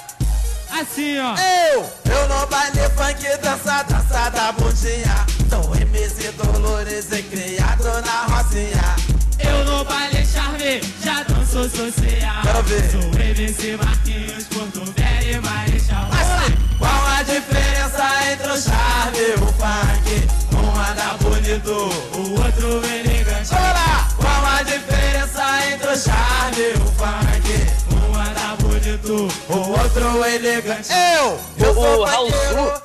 Assim, ó. Eu, eu no baile funk dança, dança da bundinha. Sou MC Dolores e criado na Rocinha. Eu no baile charme, já danço social. quero ver. Sou MC Marquinhos, Porto diferença entre o charme e o funk? Um anda bonito, o outro elegante. Olá! Bonito, o outro elegante. Eu! Eu O, Raul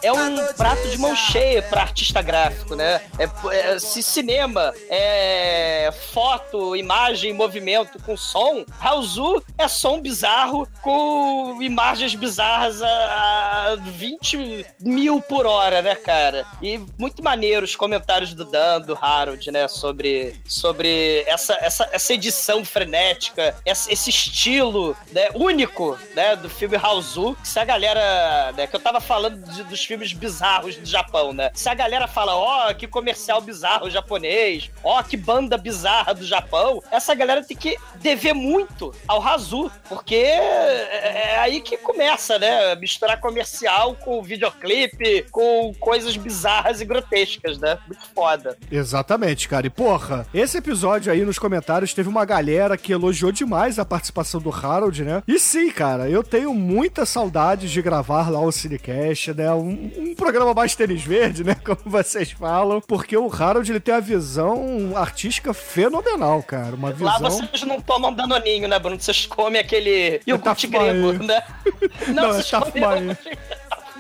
é um prato de mão cheia pra artista gráfico, né? É, é- se cinema é foto, imagem, movimento com som, Raul é som bizarro com imagens bizarras a, a 20 mil por hora, né, cara? E muito maneiro os comentários do Dan, do Harold, né, sobre, sobre essa, essa, essa edição frenética, esse estilo né, único né, do filme Raul que se a galera, né, que eu tava falando de- dos filmes bizarros do Japão, né? Se a galera fala, ó, que comercial bizarro japonês, ó, que banda bizarra do Japão, essa galera tem que dever muito ao Razu, porque é, é aí que começa, né? Misturar comercial com videoclipe, com coisas bizarras e grotescas, né? Muito foda. Exatamente, cara. E porra, esse episódio aí nos comentários teve uma galera que elogiou demais a participação do Harold, né? E sim, cara, eu tenho muita saudade de gravar lá o Cinecast, né? Um, um programa mais tênis verde, né? Como vocês falam, porque o Harold ele tem a visão artística fenomenal, cara. Uma Lá visão. vocês não tomam danoninho, né, Bruno? Vocês comem aquele iogurte Tafumaê. grego, né? Não, é vocês comem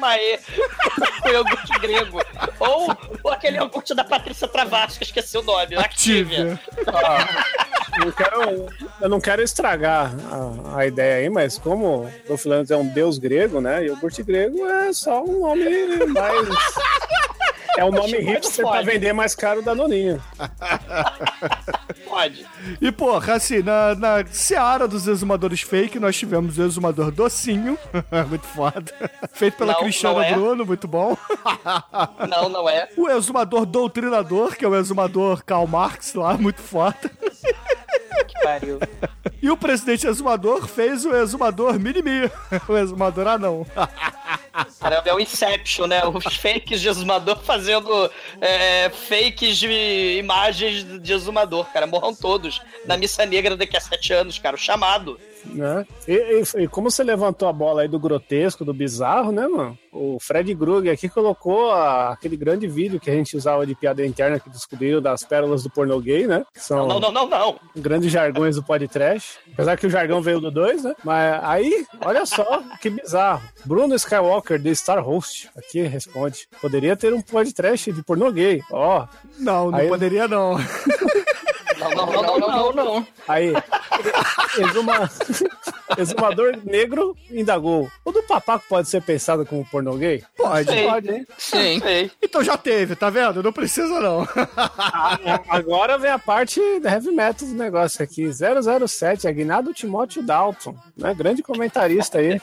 tafumaê. o iogurte grego. Ou, ou aquele iogurte da Patrícia Travasco, que esqueci o nome. Activia. Eu, quero, eu não quero estragar a, a ideia aí, mas como o Filanos é um deus grego, né? O iogurte grego é só um nome mais. É um nome hipster pra vender mais caro da Noninha. Pode. E, porra, assim, na, na seara dos exumadores fake, nós tivemos o exumador docinho, muito foda, feito pela Não, Cristiana não é. Bruno, muito bom. Não, não é. O exumador doutrinador, que é o exumador Karl Marx lá, muito foda. Que pariu. E o presidente exumador fez o exumador Minimi, o exumador anão. Caramba, é o Inception, né? Os fakes de exumador fazendo é, fakes de imagens de exumador, cara. Morram todos. Na missa negra daqui a sete anos, cara. O chamado. Né? E, e- e como você levantou a bola aí do grotesco, do bizarro, né, mano? O Fred Grug aqui colocou a- aquele grande vídeo que a gente usava de piada interna que descobriu das pérolas do pornô gay, né? Que são Não, não, não, não. grandes jargões do podcast. Apesar que o jargão veio do 2, né? Mas aí, olha só que bizarro. Bruno Skywalker, de Star Host, aqui responde: poderia ter um podcast de pornô gay. Ó, Não, não Aí- poderia não. Não, não, não, não, não, não. aí. Exuma... Exumador negro indagou. O do papaco pode ser pensado como pornô gay? Pode. Sei. Pode, hein? Sim. Sei. Então já teve, tá vendo? Não precisa não. Ah, Agora vem a parte da heavy metal do negócio aqui. 007, Aguinaldo Timóteo Dalton, né? Grande comentarista aí.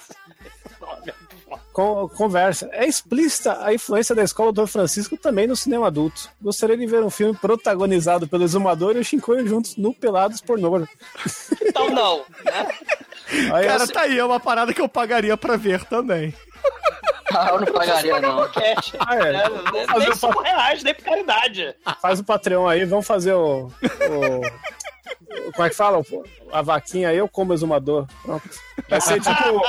Con- Conversa. É explícita a influência da escola do Francisco também no cinema adulto. Gostaria de ver um filme protagonizado pelo Exumador e o Shinkoio juntos no Pelados Pornô. Então não. Né? Aí, Cara, assim, tá aí, é uma parada que eu pagaria pra ver também. Ah, eu não pagaria, não. Cash. Ah, é. É, Nem fazer o 5 reais, nem por caridade. faz o Patreon aí, vamos fazer o. o- como é que fala? A vaquinha eu como exumador. Pronto. Vai ser tipo.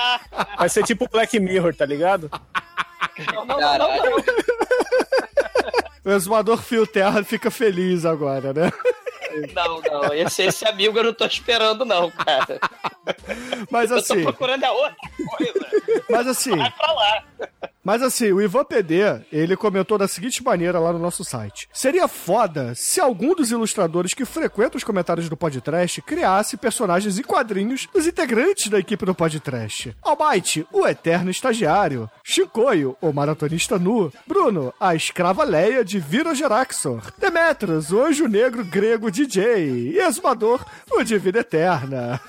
Vai ser tipo Black Mirror, tá ligado? Não, não, não, não, não. O exumador Fio Terra fica feliz agora, né? Não, não. Esse, esse amigo eu não tô esperando, não, cara. Mas Eu tô assim, procurando a outra coisa. mas assim, Vai pra lá. Mas assim, o Ivan PD, ele comentou da seguinte maneira lá no nosso site. Seria foda se algum dos ilustradores que frequentam os comentários do podcast criasse personagens em quadrinhos dos integrantes da equipe do podcast. Almighty, o eterno estagiário. Chicoio, o maratonista nu. Bruno, a escrava Leia de Virogeraxor. Demetrius, o anjo negro grego DJ. E Exumador, o de vida eterna.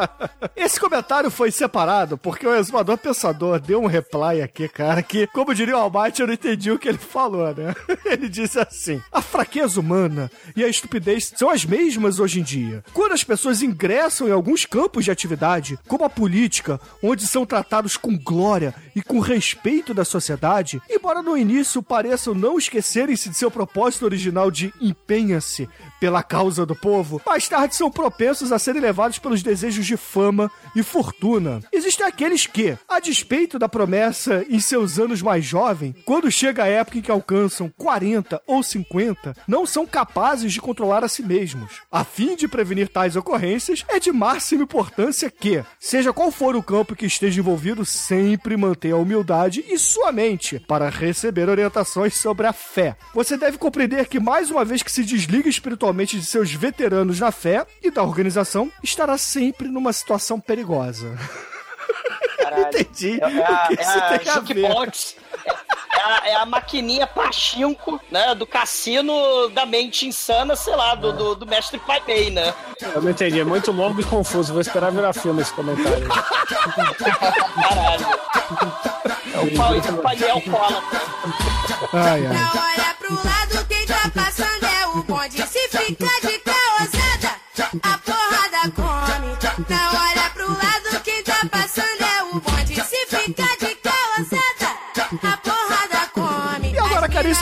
Esse comentário foi separado porque o Exumador Pensador deu um reply aqui, cara. que, como diria o Almighty, eu não entendi o que ele falou, né? Ele disse assim: a fraqueza humana e a estupidez são as mesmas hoje em dia. Quando as pessoas ingressam em alguns campos de atividade, como a política, onde são tratados com glória e com respeito da sociedade, embora no início pareçam não esquecerem-se de seu propósito original de empenha-se pela causa do povo, mais tarde são propensos a serem levados pelos desejos de fama e fortuna. Existem aqueles que, a despeito da promessa em seus anos mais jovens, quando chega a época em que alcançam 40 ou 50, não são capazes de controlar a si mesmos. A fim de prevenir tais ocorrências, é de máxima importância que, seja qual for o campo que esteja envolvido, sempre mantenha a humildade e sua mente para receber orientações sobre a fé. Você deve compreender que, mais uma vez que se desliga espiritualmente de seus veteranos na fé e da organização, estará sempre numa situação perigosa. Caralho. Entendi. É, é a, O que é a tem a jukebox. É, é a, é a maquininha pachinko, né? Do cassino da mente insana, sei lá, do, do, do mestre Pai Mei, né? Eu não entendi, é muito longo e confuso. Vou esperar virar filme esse comentário. Caralho. É o pai, o painel cola. Ai, ai. Não olha pro lado, quem tá passando o bonde. Se fica de caosada,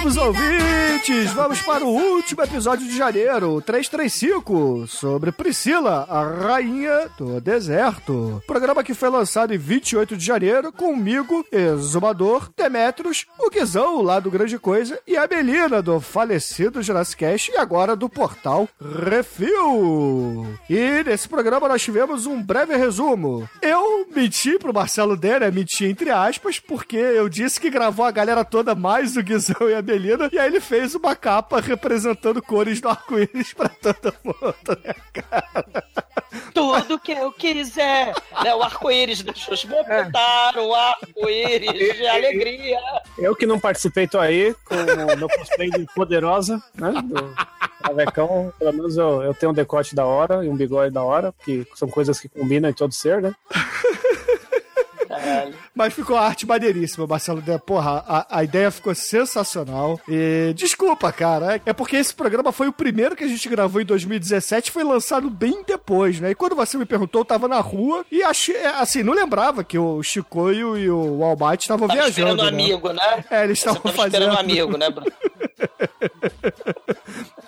caríssimos ouvintes, vamos para o último episódio de janeiro, 335, sobre Priscila, a rainha do deserto. Programa que foi lançado em 28 de janeiro, comigo, Exumador, Demetrios, o Guizão, lá do Grande Coisa, e a Melina, do falecido Jurassic Cast, e agora do portal Refil. E nesse programa nós tivemos um breve resumo. Eu menti pro Marcelo D, né? Menti entre aspas, porque eu disse que gravou a galera toda mais o Guizão e a E aí ele fez uma capa representando cores do arco-íris pra todo mundo, né, cara? Tudo que eu quiser. Né? O arco-íris da Xuxa. Vou botar o arco-íris de alegria. Eu que não participei, tô aí com o meu cosplay de poderosa, né? Do Travecão. Pelo menos eu, eu tenho um decote da hora e um bigode da hora, porque são coisas que combinam em todo ser, né? Caralho. Mas ficou a arte maneiríssima, Marcelo. Porra, a, a ideia ficou sensacional. E desculpa, cara. É porque esse programa foi o primeiro que a gente gravou em 2017 foi lançado bem depois, né? E quando você me perguntou, eu tava na rua e achei, assim, não lembrava que o Chicoio e o Almighty estavam Tava viajando. esperando né? amigo, né? É, eles estavam tava fazendo. esperando amigo, né, Bruno?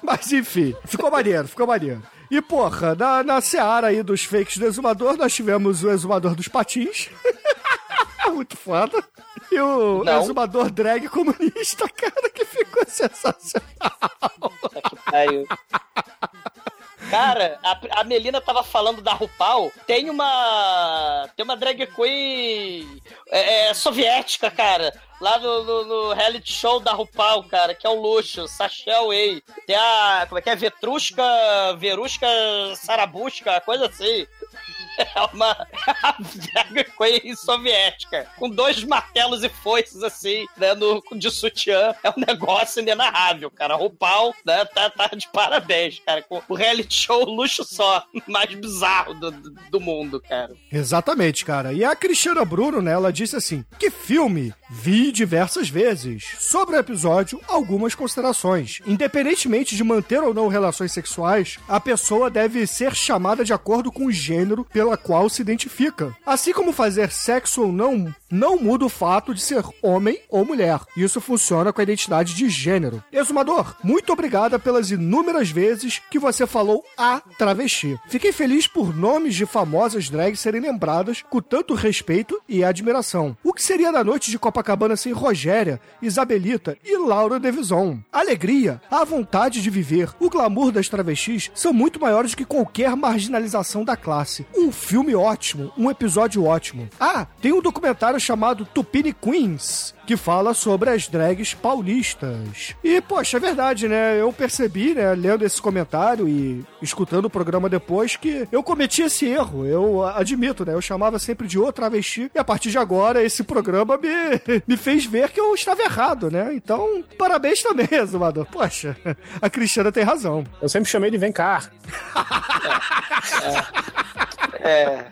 Mas enfim, ficou maneiro, ficou maneiro. E porra, na, na seara aí dos fakes do exumador, nós tivemos o exumador dos patins. Muito foda. E o Não. exumador drag comunista, cara, que ficou sensacional. Cara, a, a Melina tava falando da RuPaul. Tem uma. Tem uma drag queen é, é, soviética, cara. Lá no, no, no reality show da RuPaul, cara, que é um luxo, Sachel Way. Tem a. Como é que é? Vetrushka. Verushka Sarabushka, coisa assim. É uma drag queen soviética. Com dois martelos e foices, assim, né? No, de sutiã. É um negócio inenarrável, cara. RuPaul, né? Tá, tá de parabéns, cara. Com o reality show luxo só. Mais bizarro do, do, do mundo, cara. Exatamente, cara. E a Cristiana Bruno, né, ela disse assim: Que filme? Vi diversas vezes. Sobre o episódio, algumas considerações. Independentemente de manter ou não relações sexuais, a pessoa deve ser chamada de acordo com o gênero pela qual se identifica. Assim como fazer sexo ou não, não muda o fato de ser homem ou mulher. Isso funciona com a identidade de gênero. Exumador, muito obrigada pelas inúmeras vezes que você falou a travesti. Fiquei feliz por nomes de famosas drags serem lembradas com tanto respeito e admiração. O que seria da noite de Copacabana sem Rogéria, Isabelita e Laura Devison? Alegria, a vontade de viver, o glamour das travestis são muito maiores que qualquer marginalização da classe. Um filme ótimo, um episódio ótimo. Ah, tem um documentário chamado Tupini Queens, que fala sobre as drags paulistas. E, poxa, é verdade, né? Eu percebi, né, lendo esse comentário e escutando o programa depois, que eu cometi esse erro. Eu admito, né? Eu chamava sempre de outra travesti. E a partir de agora, esse programa me, me fez ver que eu estava errado, né? Então, parabéns também, Azumador. Poxa, a Cristiana tem razão. Eu sempre chamei de vem cá. É.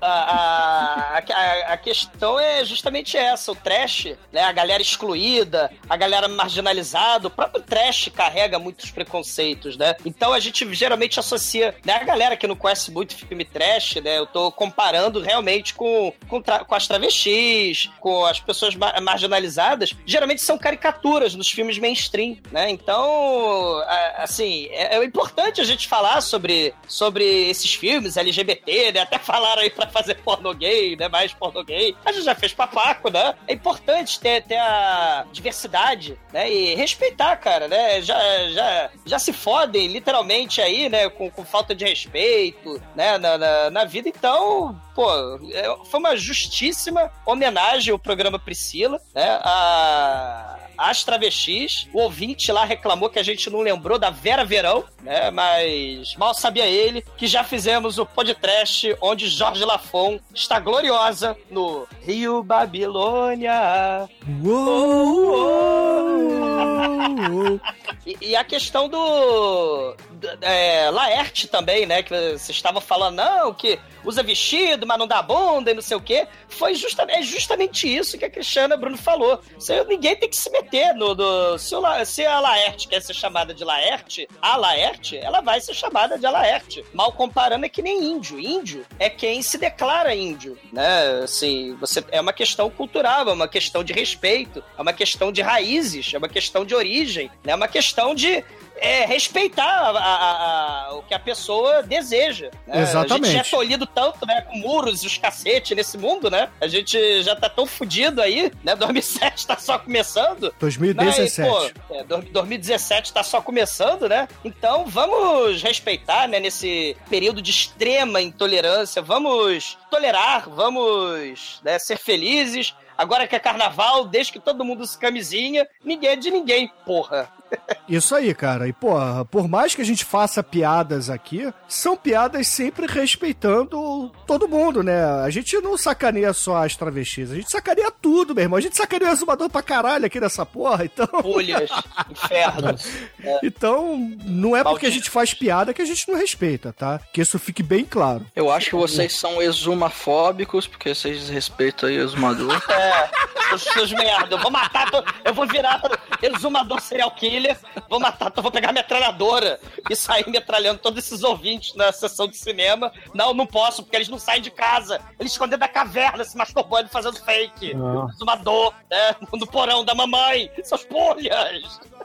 a, a, a, a questão é justamente essa: o trash, né? A galera excluída, a galera marginalizada, o próprio trash carrega muitos preconceitos, né? Então a gente geralmente associa, né? A galera que não conhece muito filme trash, né? Eu tô comparando realmente com, com, com as travestis, com as pessoas ma- marginalizadas, geralmente são caricaturas nos filmes mainstream, né? Então, assim, é, é importante a gente falar sobre, sobre esses filmes LGBT, né? Até falaram aí pra fazer pornô gay, né? Mais pornô gay. A gente já fez papaco, né? É importante ter, ter a diversidade, né? E respeitar, cara, né? Já, já, já se fodem, literalmente, aí, né? Com, com falta de respeito, né? Na, na, na vida. Então, pô, é- foi uma justíssima homenagem ao programa Priscila, né? A, as travestis. O ouvinte lá reclamou que a gente não lembrou da Vera Verão, né? Mas mal sabia ele que já fizemos o podcast onde Jorge Lafon está gloriosa no Rio Babilônia. E, e a questão do. É, Laerte também, né? Que você estava falando, não, que usa vestido, mas não dá bunda e não sei o quê. Foi justa, é justamente isso que a Cristiana Bruno falou. Você, ninguém tem que se meter no. no- se, o se a Laerte quer ser chamada de Laerte, a Laerte, ela vai ser chamada de Laerte. Mal comparando, é que nem índio. Índio é quem se declara índio, né? Assim, você, é uma questão cultural, é uma questão de respeito, é uma questão de raízes, é uma questão de origem, né? é uma questão de é, respeitar a- a- a- o que a pessoa deseja. né? A Exatamente. gente já é tolhido tanto, né, com muros e os cacete nesse mundo, né? A gente já tá tão fudido aí, né? 2007 tá só começando. 2017. Né? E, pô, é, do- 2017 tá só começando, né? Então vamos respeitar, né, nesse período de extrema intolerância, vamos tolerar, vamos né, ser felizes. Agora que é carnaval, desde que todo mundo se camisinha, ninguém é de ninguém, porra. Isso aí, cara. E, porra, por mais que a gente faça piadas aqui, são piadas sempre respeitando todo mundo, né? A gente não sacaneia só as travestis, a gente sacaneia tudo, meu irmão. A gente sacaneia o exumador pra caralho aqui nessa porra, então. Folhas, inferno. Então, não é porque a gente faz piada que a gente não respeita, tá? Que isso fique bem claro. Eu acho que vocês são exumafóbicos, porque vocês desrespeitam aí o exumador. É, os seus merda. Eu vou matar, eu vou virar exumador serial killer, vou matar, vou pegar a metralhadora e sair metralhando todos esses ouvintes na sessão de cinema. Não, não posso, porque eles não saem de casa. Eles escondem da caverna, se masturbando fazendo fake. Ah. Exumador, né? No porão da mamãe. Seus polhas.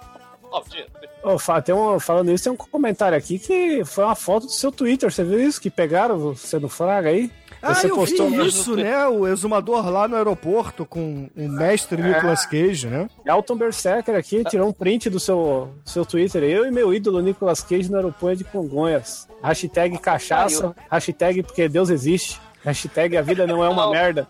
Fá, tem um, falando isso, tem um comentário aqui que foi uma foto do seu Twitter. Você viu isso? Que pegaram você no Fraga aí? Ah, Você eu postou vi no- isso, né? O exumador lá no aeroporto com o mestre Nicolas Cage, né? Elton Berserker aqui tirou um print do seu, seu Twitter. Eu e meu ídolo Nicolas Cage no aeroporto de Congonhas. Hashtag cachaça. Hashtag porque Deus existe. Hashtag a vida não é uma Não. merda.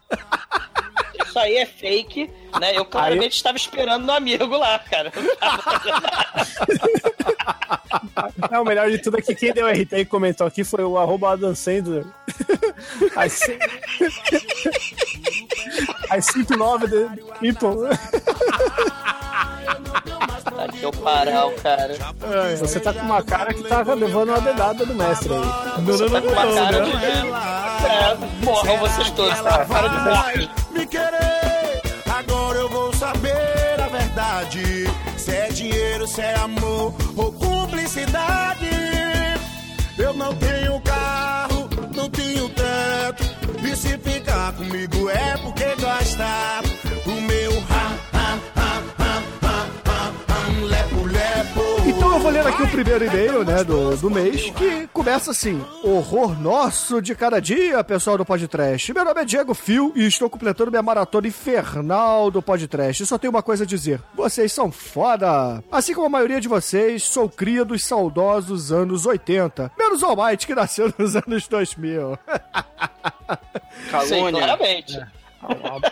Isso aí é fake, né? Eu claramente estava esperando no amigo lá, cara. É, o melhor de tudo é que quem deu RT e comentou aqui foi o arroba Adam Sandler. As, cin- As 109 de people. Tá que eu parar, cara. Você tá com uma cara que tá levando uma dedada do mestre aí. Não, não, Tá não, com uma não, cara né? de. É, morram vocês todos, tá? Cara de morte. me querer. Agora eu vou saber a verdade. Se é dinheiro, se é amor ou cumplicidade. Eu não tenho carro, não tenho teto. E se ficar comigo é porque gosta. Aqui o primeiro e-mail, né, do, do mês, que começa assim: Horror nosso de cada dia, pessoal do podcast. Meu nome é Diego Fio e estou completando minha maratona infernal do podcast. Só tenho uma coisa a dizer: vocês são foda! Assim como a maioria de vocês, sou cria dos saudosos anos 80, menos o Almighty que nasceu nos anos 2000. Sim, Calúnia. claramente.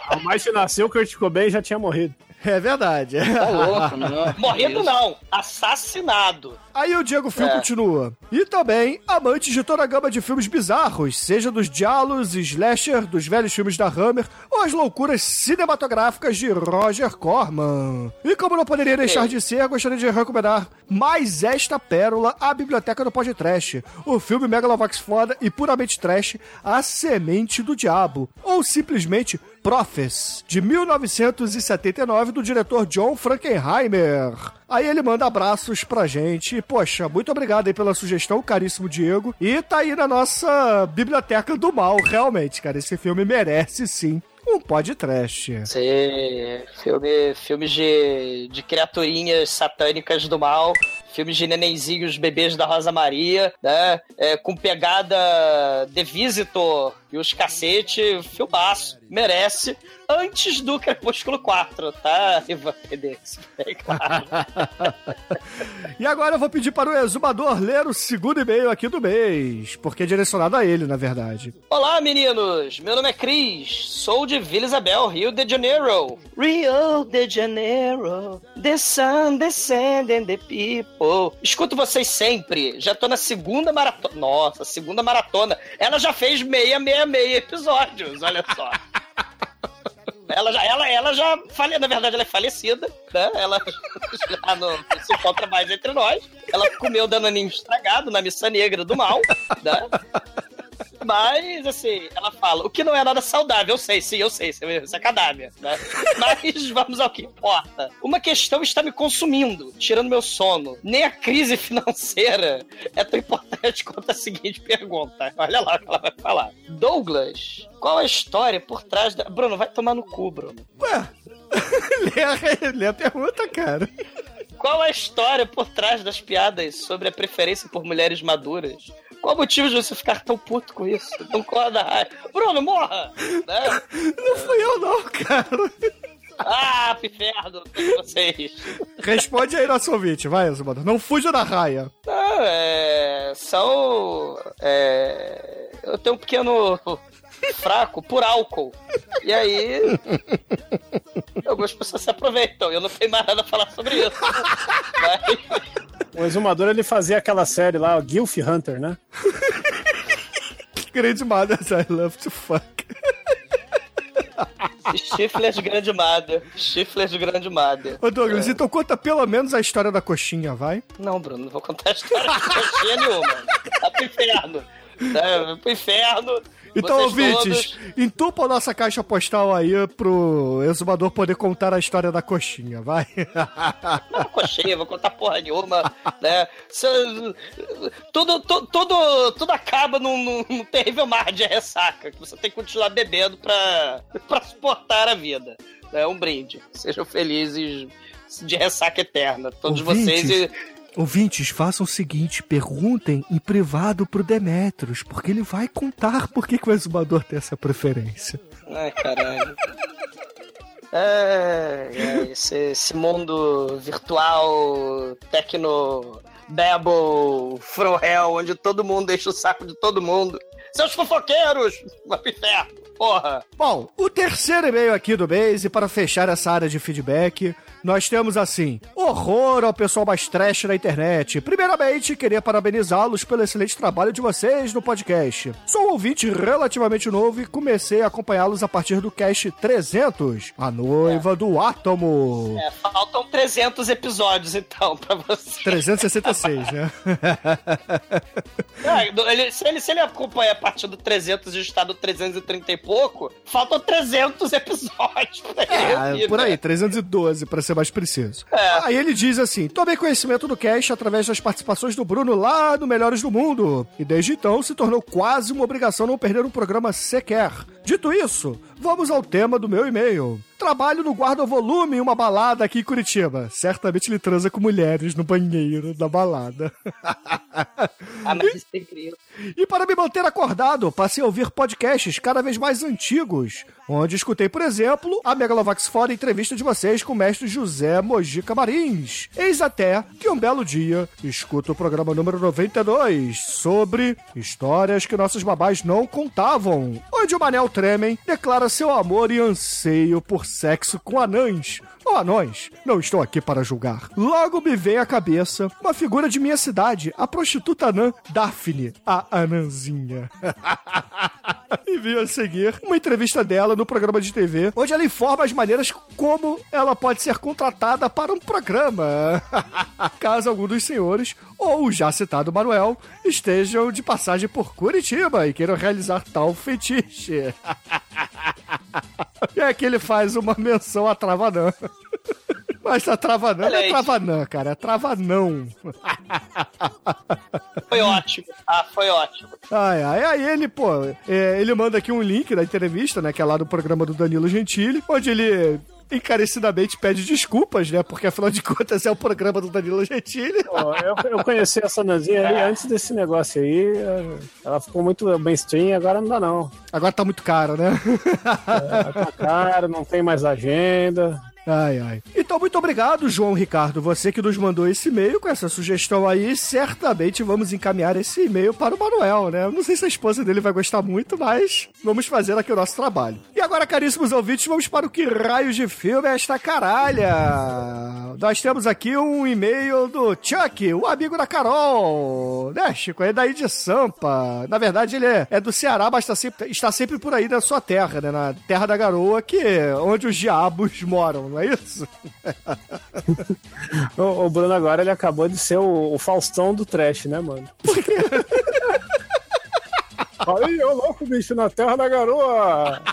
A mais que nasceu, Kurt Cobain já tinha morrido. É verdade. Tá louco, não. Morrendo não, assassinado. Aí o Diego Fio É. continua. E também, amantes de toda a gama de filmes bizarros, seja dos diálogos, slasher, dos velhos filmes da Hammer, ou as loucuras cinematográficas de Roger Corman. E como não poderia deixar de ser, gostaria de recomendar mais esta pérola à Biblioteca do Podcast, o filme Megalovax foda e puramente trash, A Semente do Diabo, ou simplesmente Profes, de 1979, do diretor John Frankenheimer. Aí ele manda abraços pra gente. Poxa, muito obrigado aí pela sugestão, caríssimo Diego. E tá aí na nossa biblioteca do mal, realmente, cara. Esse filme merece sim um podcast. Sim, filme, filmes de, de criaturinhas satânicas do mal, filmes de nenenzinhos bebês da Rosa Maria, né? É, com pegada The Visitor e os cacete, filmaço, merece. Antes do Crepúsculo 4, tá, Ivan Pedex? É claro. E agora eu vou pedir para o exumador ler o segundo e-mail aqui do mês, porque é direcionado a ele, na verdade. Olá, meninos! Meu nome é Cris, sou de Vila Isabel, Rio de Janeiro. Rio de Janeiro, the sun descending the people. Escuto vocês sempre, já tô na segunda maratona. Nossa, segunda maratona. Ela já fez meia, meia, meia episódios, olha só. Ela já, ela, ela já fale, na verdade, ela é falecida, né? Ela já não, não se encontra mais entre nós. Ela comeu danoninho estragado na missa negra do mal, né? Mas, assim, ela fala, o que não é nada saudável, eu sei, sim, eu sei, isso é cadáver, né? Mas vamos ao que importa. Uma questão está me consumindo, tirando meu sono. Nem a crise financeira é tão importante quanto a seguinte pergunta. Olha lá o que ela vai falar. Douglas, qual a história por trás da... Bruno, vai tomar no cu, Bruno. Ué, lê, a, lê a pergunta, cara. Qual a história por trás das piadas sobre a preferência por mulheres maduras? Qual o motivo de você ficar tão puto com isso? Não corda raiva. Bruno, morra! Né? Não fui eu não, cara. Ah, todos vocês. Responde aí nosso ouvinte, vai, exumador. Não fuja da raia. Não, é, são... é, eu tenho um pequeno fraco por álcool. E aí... Algumas pessoas se aproveitam. Eu não tenho mais nada a falar sobre isso. Mas... O exumador ele fazia aquela série lá, o Gilf Hunter, né? Grande Mothers, I love to fuck. Chifles de grande mada. Chifles de grande mada. Ô Douglas, então conta pelo menos a história da coxinha, vai? Não, Bruno, não vou contar a história de coxinha nenhuma. Tá pro inferno. Tá pro inferno. Então, Vocês ouvintes, todos- entupa a nossa caixa postal aí pro exumador poder contar a história da coxinha, vai? Não, coxinha, vou contar porra nenhuma, né? Tudo, tu- tudo, tudo acaba num, num- terrível mar de ressaca, que você tem que continuar bebendo pra, pra suportar a vida. É um brinde. Sejam felizes de ressaca eterna, todos vocês. E, ouvintes, façam o seguinte, perguntem em privado pro Demetrius, porque ele vai contar por que, que o exumador tem essa preferência. Ai, caralho. É, é, esse, esse mundo virtual, tecno, babble, from hell, onde todo mundo deixa o saco de todo mundo. Seus fofoqueiros! Vai pro inferno, porra! Bom, o terceiro e-mail aqui do mês, e para fechar essa área de feedback, nós temos assim: horror ao pessoal mais trash na internet. Primeiramente, queria parabenizá-los pelo excelente trabalho de vocês no podcast. Sou um ouvinte relativamente novo e comecei a acompanhá-los a partir do cast 300, A Noiva do Átomo. É, faltam 300 episódios, então, pra você. 366, né? Ah, ele- se, ele, se ele acompanha a partir do 300 e está no 330 e pouco, faltam 300 episódios pra ele. É, por né? aí, 312, pra ser mais preciso. É. Aí ele diz assim: tomei conhecimento do cast através das participações do Bruno lá no Melhores do Mundo. E desde então se tornou quase uma obrigação não perder um programa sequer. Dito isso, vamos ao tema do meu e-mail. Trabalho no guarda-volume em uma balada aqui em Curitiba. Certamente ele transa com mulheres no banheiro da balada. Ah, mas isso tem criança. E para me manter acordado, passei a ouvir podcasts cada vez mais antigos, onde escutei, por exemplo, a Megalovax Fora entrevista de vocês com o mestre José Mojica Marins. Eis até que um belo dia escuto o programa número 92 sobre histórias que nossos babás não contavam, onde o Manel Tremen declara seu amor e anseio por sexo com anãs. Ou anões, não estou aqui para julgar. Logo me vem à cabeça uma figura de minha cidade, a prostituta anã Daphne, a anãzinha. e vi a seguir uma entrevista dela no programa de TV, onde ela informa as maneiras como ela pode ser contratada para um programa. Caso algum dos senhores, ou o já citado Manuel, estejam de passagem por Curitiba e queiram realizar tal fetiche. e aqui ele faz uma menção a Travanã. Mas a Travanã não é. Travanã, cara, é Travanão. Foi ótimo. Ah, foi ótimo. Ai, ai, aí ele, pô, é, ele manda aqui um link da entrevista, né, que é lá do programa do Danilo Gentili, onde ele encarecidamente pede desculpas, né, porque afinal de contas é o programa do Danilo Gentili. Ó, eu, eu conheci essa Nanzinha aí antes desse negócio aí. Ela ficou muito mainstream, agora não dá não. Agora tá muito caro, né? Ela tá cara, não tem mais agenda. Ai, ai. Então, muito obrigado, João Ricardo, você que nos mandou esse e-mail com essa sugestão aí. Certamente vamos encaminhar esse e-mail para o Manuel, né? Não sei se a esposa dele vai gostar muito, mas vamos fazer aqui o nosso trabalho. E agora, caríssimos ouvintes, vamos para o que raios de filme é esta caralha. Nós temos aqui um e-mail do Chuck, o amigo da Carol, né, Chico? É daí de Sampa. Na verdade, ele é, é do Ceará, mas está sempre, está sempre por aí na sua terra, né? Na terra da garoa, que é onde os diabos moram, não é isso? O, o Bruno agora ele acabou de ser o, o Faustão do trash, né, mano? Aí, ô louco, bicho, na terra da garoa!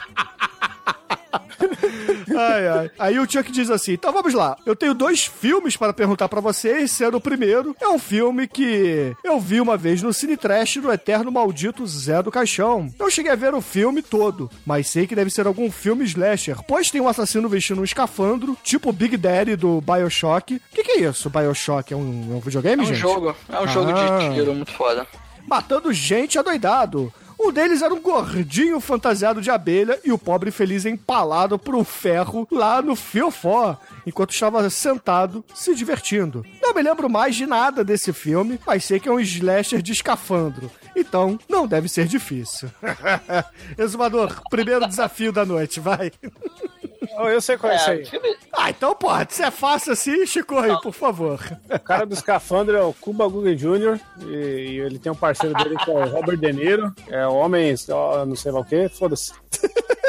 Ai, ai. Aí o Chuck diz assim: então vamos lá. Eu tenho dois filmes para perguntar pra vocês. Sendo o primeiro, é um filme que eu vi uma vez no Cine Trash do Eterno Maldito Zé do Caixão. Não cheguei a ver o filme todo, mas sei que deve ser algum filme slasher, pois tem um assassino vestindo um escafandro, tipo Big Daddy do Bioshock. O que, que é isso, Bioshock? É um, é um videogame, É um gente? jogo, é um jogo Ah. de tiro muito foda. matando gente adoidado. Um deles era um gordinho fantasiado de abelha e o pobre feliz empalado por um ferro lá no fiofó, enquanto estava sentado se divertindo. Não me lembro mais de nada desse filme, mas sei que é um slasher de escafandro. Então, não deve ser difícil. Exumador, primeiro desafio da noite, vai. Eu sei qual é esse aí. filme- Ah, então pode. Se é fácil assim, Chico, aí, por favor. O cara do escafandro é o Cuba Gooding Jr. E, e ele tem um parceiro dele que é o Robert De Niro. É homem, ó, não sei lá o que, foda-se.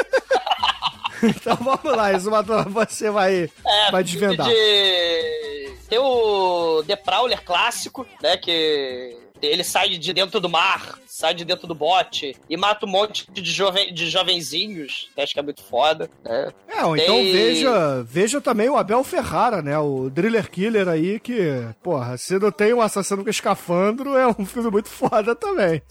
Então vamos lá, Exumador, você vai, É, vai desvendar. De... Tem o The Prowler clássico, né? Que ele sai de dentro do mar, sai de dentro do bote e mata um monte de, jovem, de jovenzinhos. que Acho que é muito foda, né? É, ou então Tem- veja, veja também o Abel Ferrara, né? O Driller Killer aí, que, porra, se não tem um assassino com escafandro, é um filme muito foda também.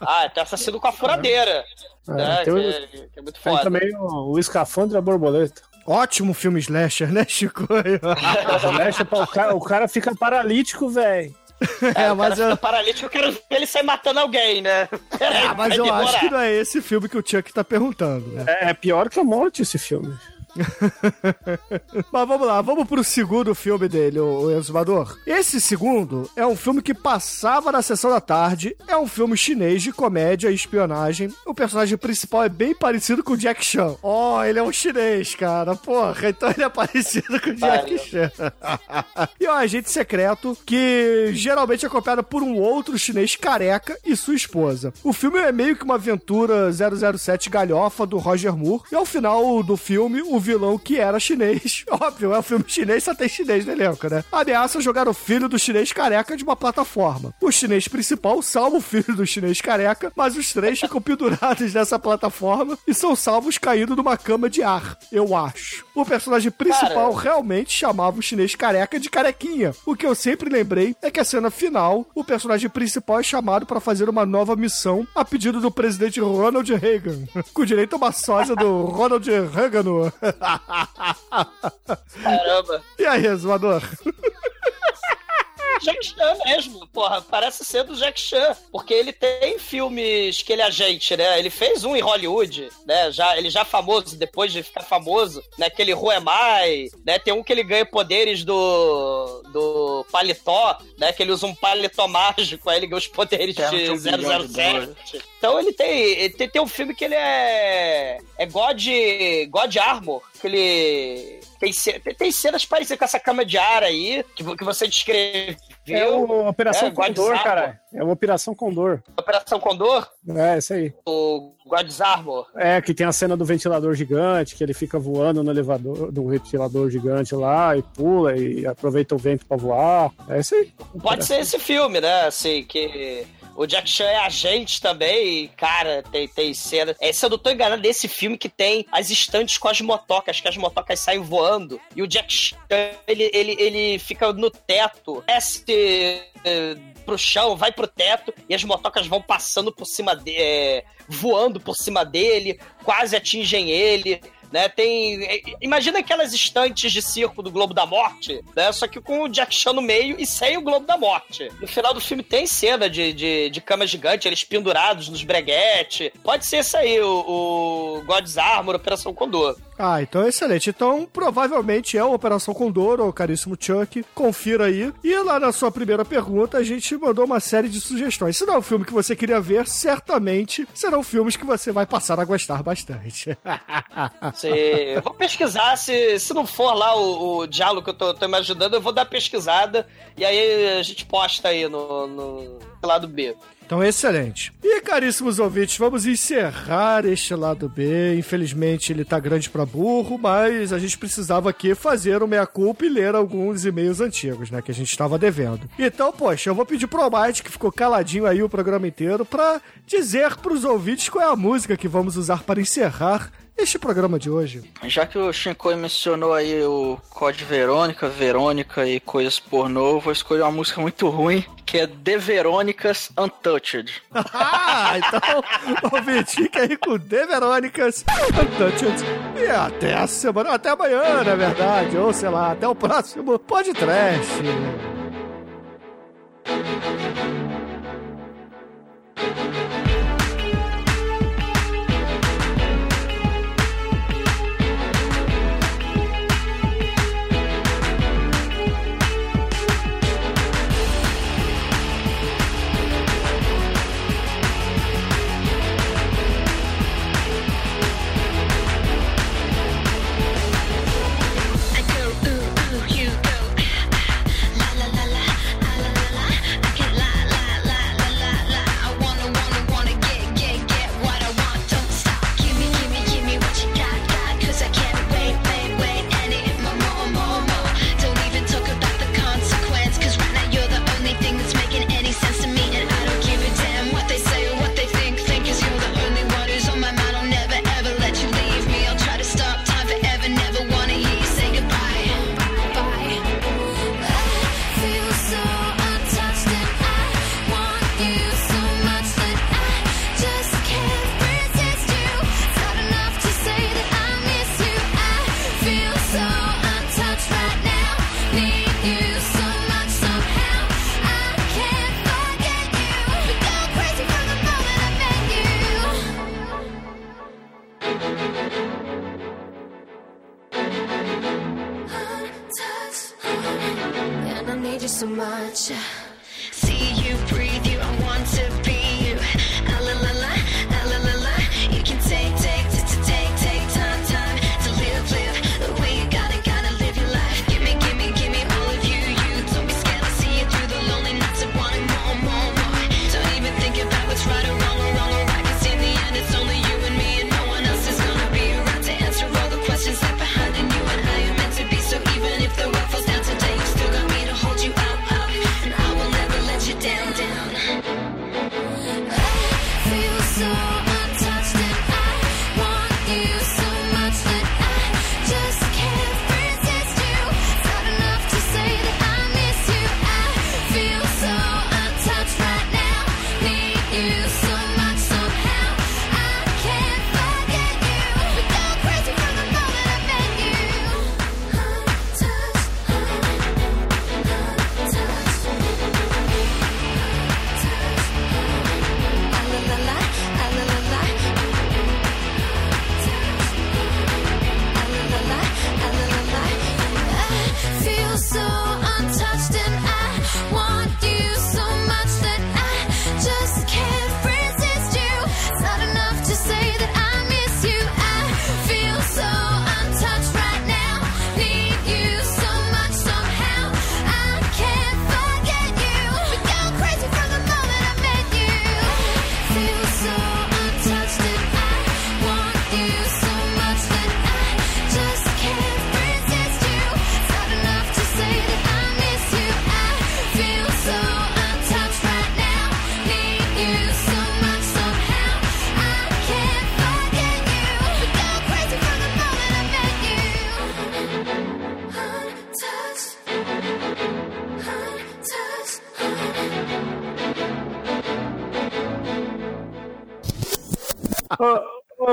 Ah, tem assassino com a furadeira. né, tem que, o- é, que é muito Tem foda. também o, o escafandro e a borboleta. Ótimo filme slasher, né, Chico? Pra- o, cara, o cara fica paralítico, velho. é, o mas eu, paralítico, eu quero ver ele sair matando alguém, né? Peraí, ah, mas eu demorar. acho que não é esse filme que o Chuck tá perguntando, né? É, é pior que a morte esse filme. Mas vamos lá, vamos pro segundo filme dele, o, Exumador. Esse segundo é um filme que passava na sessão da tarde, é um filme chinês de comédia e espionagem. O personagem principal é bem parecido com o Jack Chan. Oh, ele é um chinês, cara, porra, então ele é parecido com o Jack Chan. e é um agente secreto que geralmente é acompanhado por um outro chinês careca e sua esposa. O filme é meio que uma aventura 007 galhofa do Roger Moore, e ao final do filme, o vilão que era chinês, óbvio, é um filme chinês, só tem chinês no elenco, né? Ameaça jogar o filho do chinês careca de uma plataforma. O chinês principal salva o filho do chinês careca, mas os três ficam pendurados nessa plataforma e são salvos caindo numa cama de ar, eu acho. O personagem principal Cara. realmente chamava o chinês careca de carequinha. O que eu sempre lembrei é que a cena final, o personagem principal é chamado para fazer uma nova missão a pedido do presidente Ronald Reagan, com direito a uma sósia do Ronald Reagan. Caramba. E aí, Exumador? Jack Chan mesmo, porra. Parece ser do Jack Chan. Porque ele tem filmes que ele é agente, né? Ele fez um em Hollywood, né? Já, ele já famoso, depois de ficar famoso, né? Aquele Who Am I, né? Tem um que ele ganha poderes do, do paletó, né? Que ele usa um paletó mágico, aí ele ganha os poderes Terra de de um bilhão de 007. Então ele tem, ele tem, tem um filme que ele é. É God, God Armor, que ele. Tem, tem- tem cenas parecidas com essa cama de ar aí, que, que você descreveu. É o Operação É, Condor, cara. É uma Operação Condor. Operação Condor, É, isso aí. o God's Armor. É, que tem a cena do ventilador gigante, que ele fica voando no elevador, do ventilador gigante lá, e pula, e aproveita o vento pra voar. É isso aí. Pode ser esse filme, né? Assim, que o Jack Chan é agente também, e, cara, tem, tem cena. É, se eu não tô enganado, desse filme que tem as estantes com as motocas, que as motocas saem voando. E o Jack Chan, ele, ele, ele fica no teto, desce eh, pro chão, vai pro teto, e as motocas vão passando por cima dele, voando por cima dele, quase atingem ele. Né, tem. é, Imagina aquelas estantes de circo do Globo da Morte, né? Só que com o Jack Chan no meio e sem o Globo da Morte. No final do filme tem cena de, de, de cama gigante, eles pendurados nos breguete. Pode ser isso aí, o, o God's Armor, Operação Condor. Ah, então é excelente. Então, provavelmente é a Operação Condor, ou caríssimo Chuck. Confira aí. E lá na sua primeira pergunta, a gente mandou uma série de sugestões. Se não é o filme que você queria ver, certamente serão filmes que você vai passar a gostar bastante. Se- eu vou pesquisar, se, se não for lá o, o diálogo que eu tô, tô me ajudando, eu vou dar pesquisada e aí a gente posta aí no, no lado B. Então, excelente. E, caríssimos ouvintes, vamos encerrar este lado B. Infelizmente, ele tá grande pra burro, mas a gente precisava aqui fazer o meia-culpa e ler alguns e-mails antigos, né, que a gente estava devendo. Então, poxa, eu vou pedir pro Almighty, que ficou caladinho aí o programa inteiro, pra dizer pros ouvintes qual é a música que vamos usar para encerrar este programa de hoje. Já que o Shinkoi mencionou aí o Code Verônica, Verônica e coisas pornô, eu vou escolher uma música muito ruim, que é The Verônicas Untouched. Ah, então, ouvinte, fica aí com The Verônicas Untouched. E até a semana, até amanhã, na verdade, ou sei lá, até o próximo podcast. I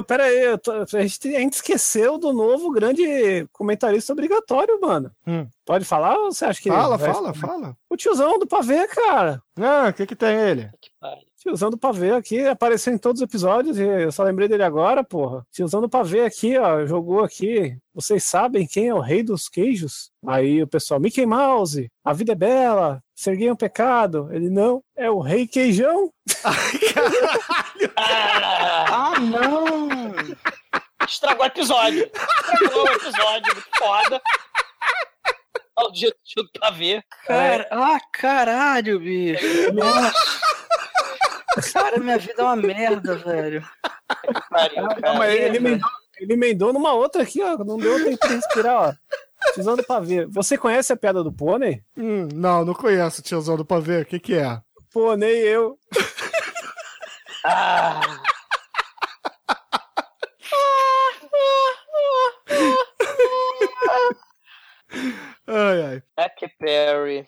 pera aí, eu tô- a, gente, a gente esqueceu do novo grande comentarista obrigatório, mano. Hum. Pode falar ou você acha que. Fala, vai- fala, fala. O tiozão do pavê, cara. Ah, o que que tem ele? Tiozão do pavê aqui, apareceu em todos os episódios e eu só lembrei dele agora, porra. Tiozão do pavê aqui, ó, jogou aqui. Vocês sabem quem é o rei dos queijos? Aí o pessoal, Mickey Mouse, a vida é bela, Serguei é um pecado. Ele não, é o rei queijão. Ah, não! Estragou o episódio. Estragou o episódio, muito foda. Olha o dia tudo pra ver. Cara, ah, caralho, bicho. Nossa. Cara, minha vida é uma merda, velho. Pariu, Não, mas ele, emendou, ele emendou numa outra aqui, ó. Não deu tempo de respirar, ó. Precisando pra ver. Você conhece a piada do pônei? Hum, não, não conheço o tiozão do pavê. O que que é? Pônei eu. Ah, Ai, ai. Happy Perry.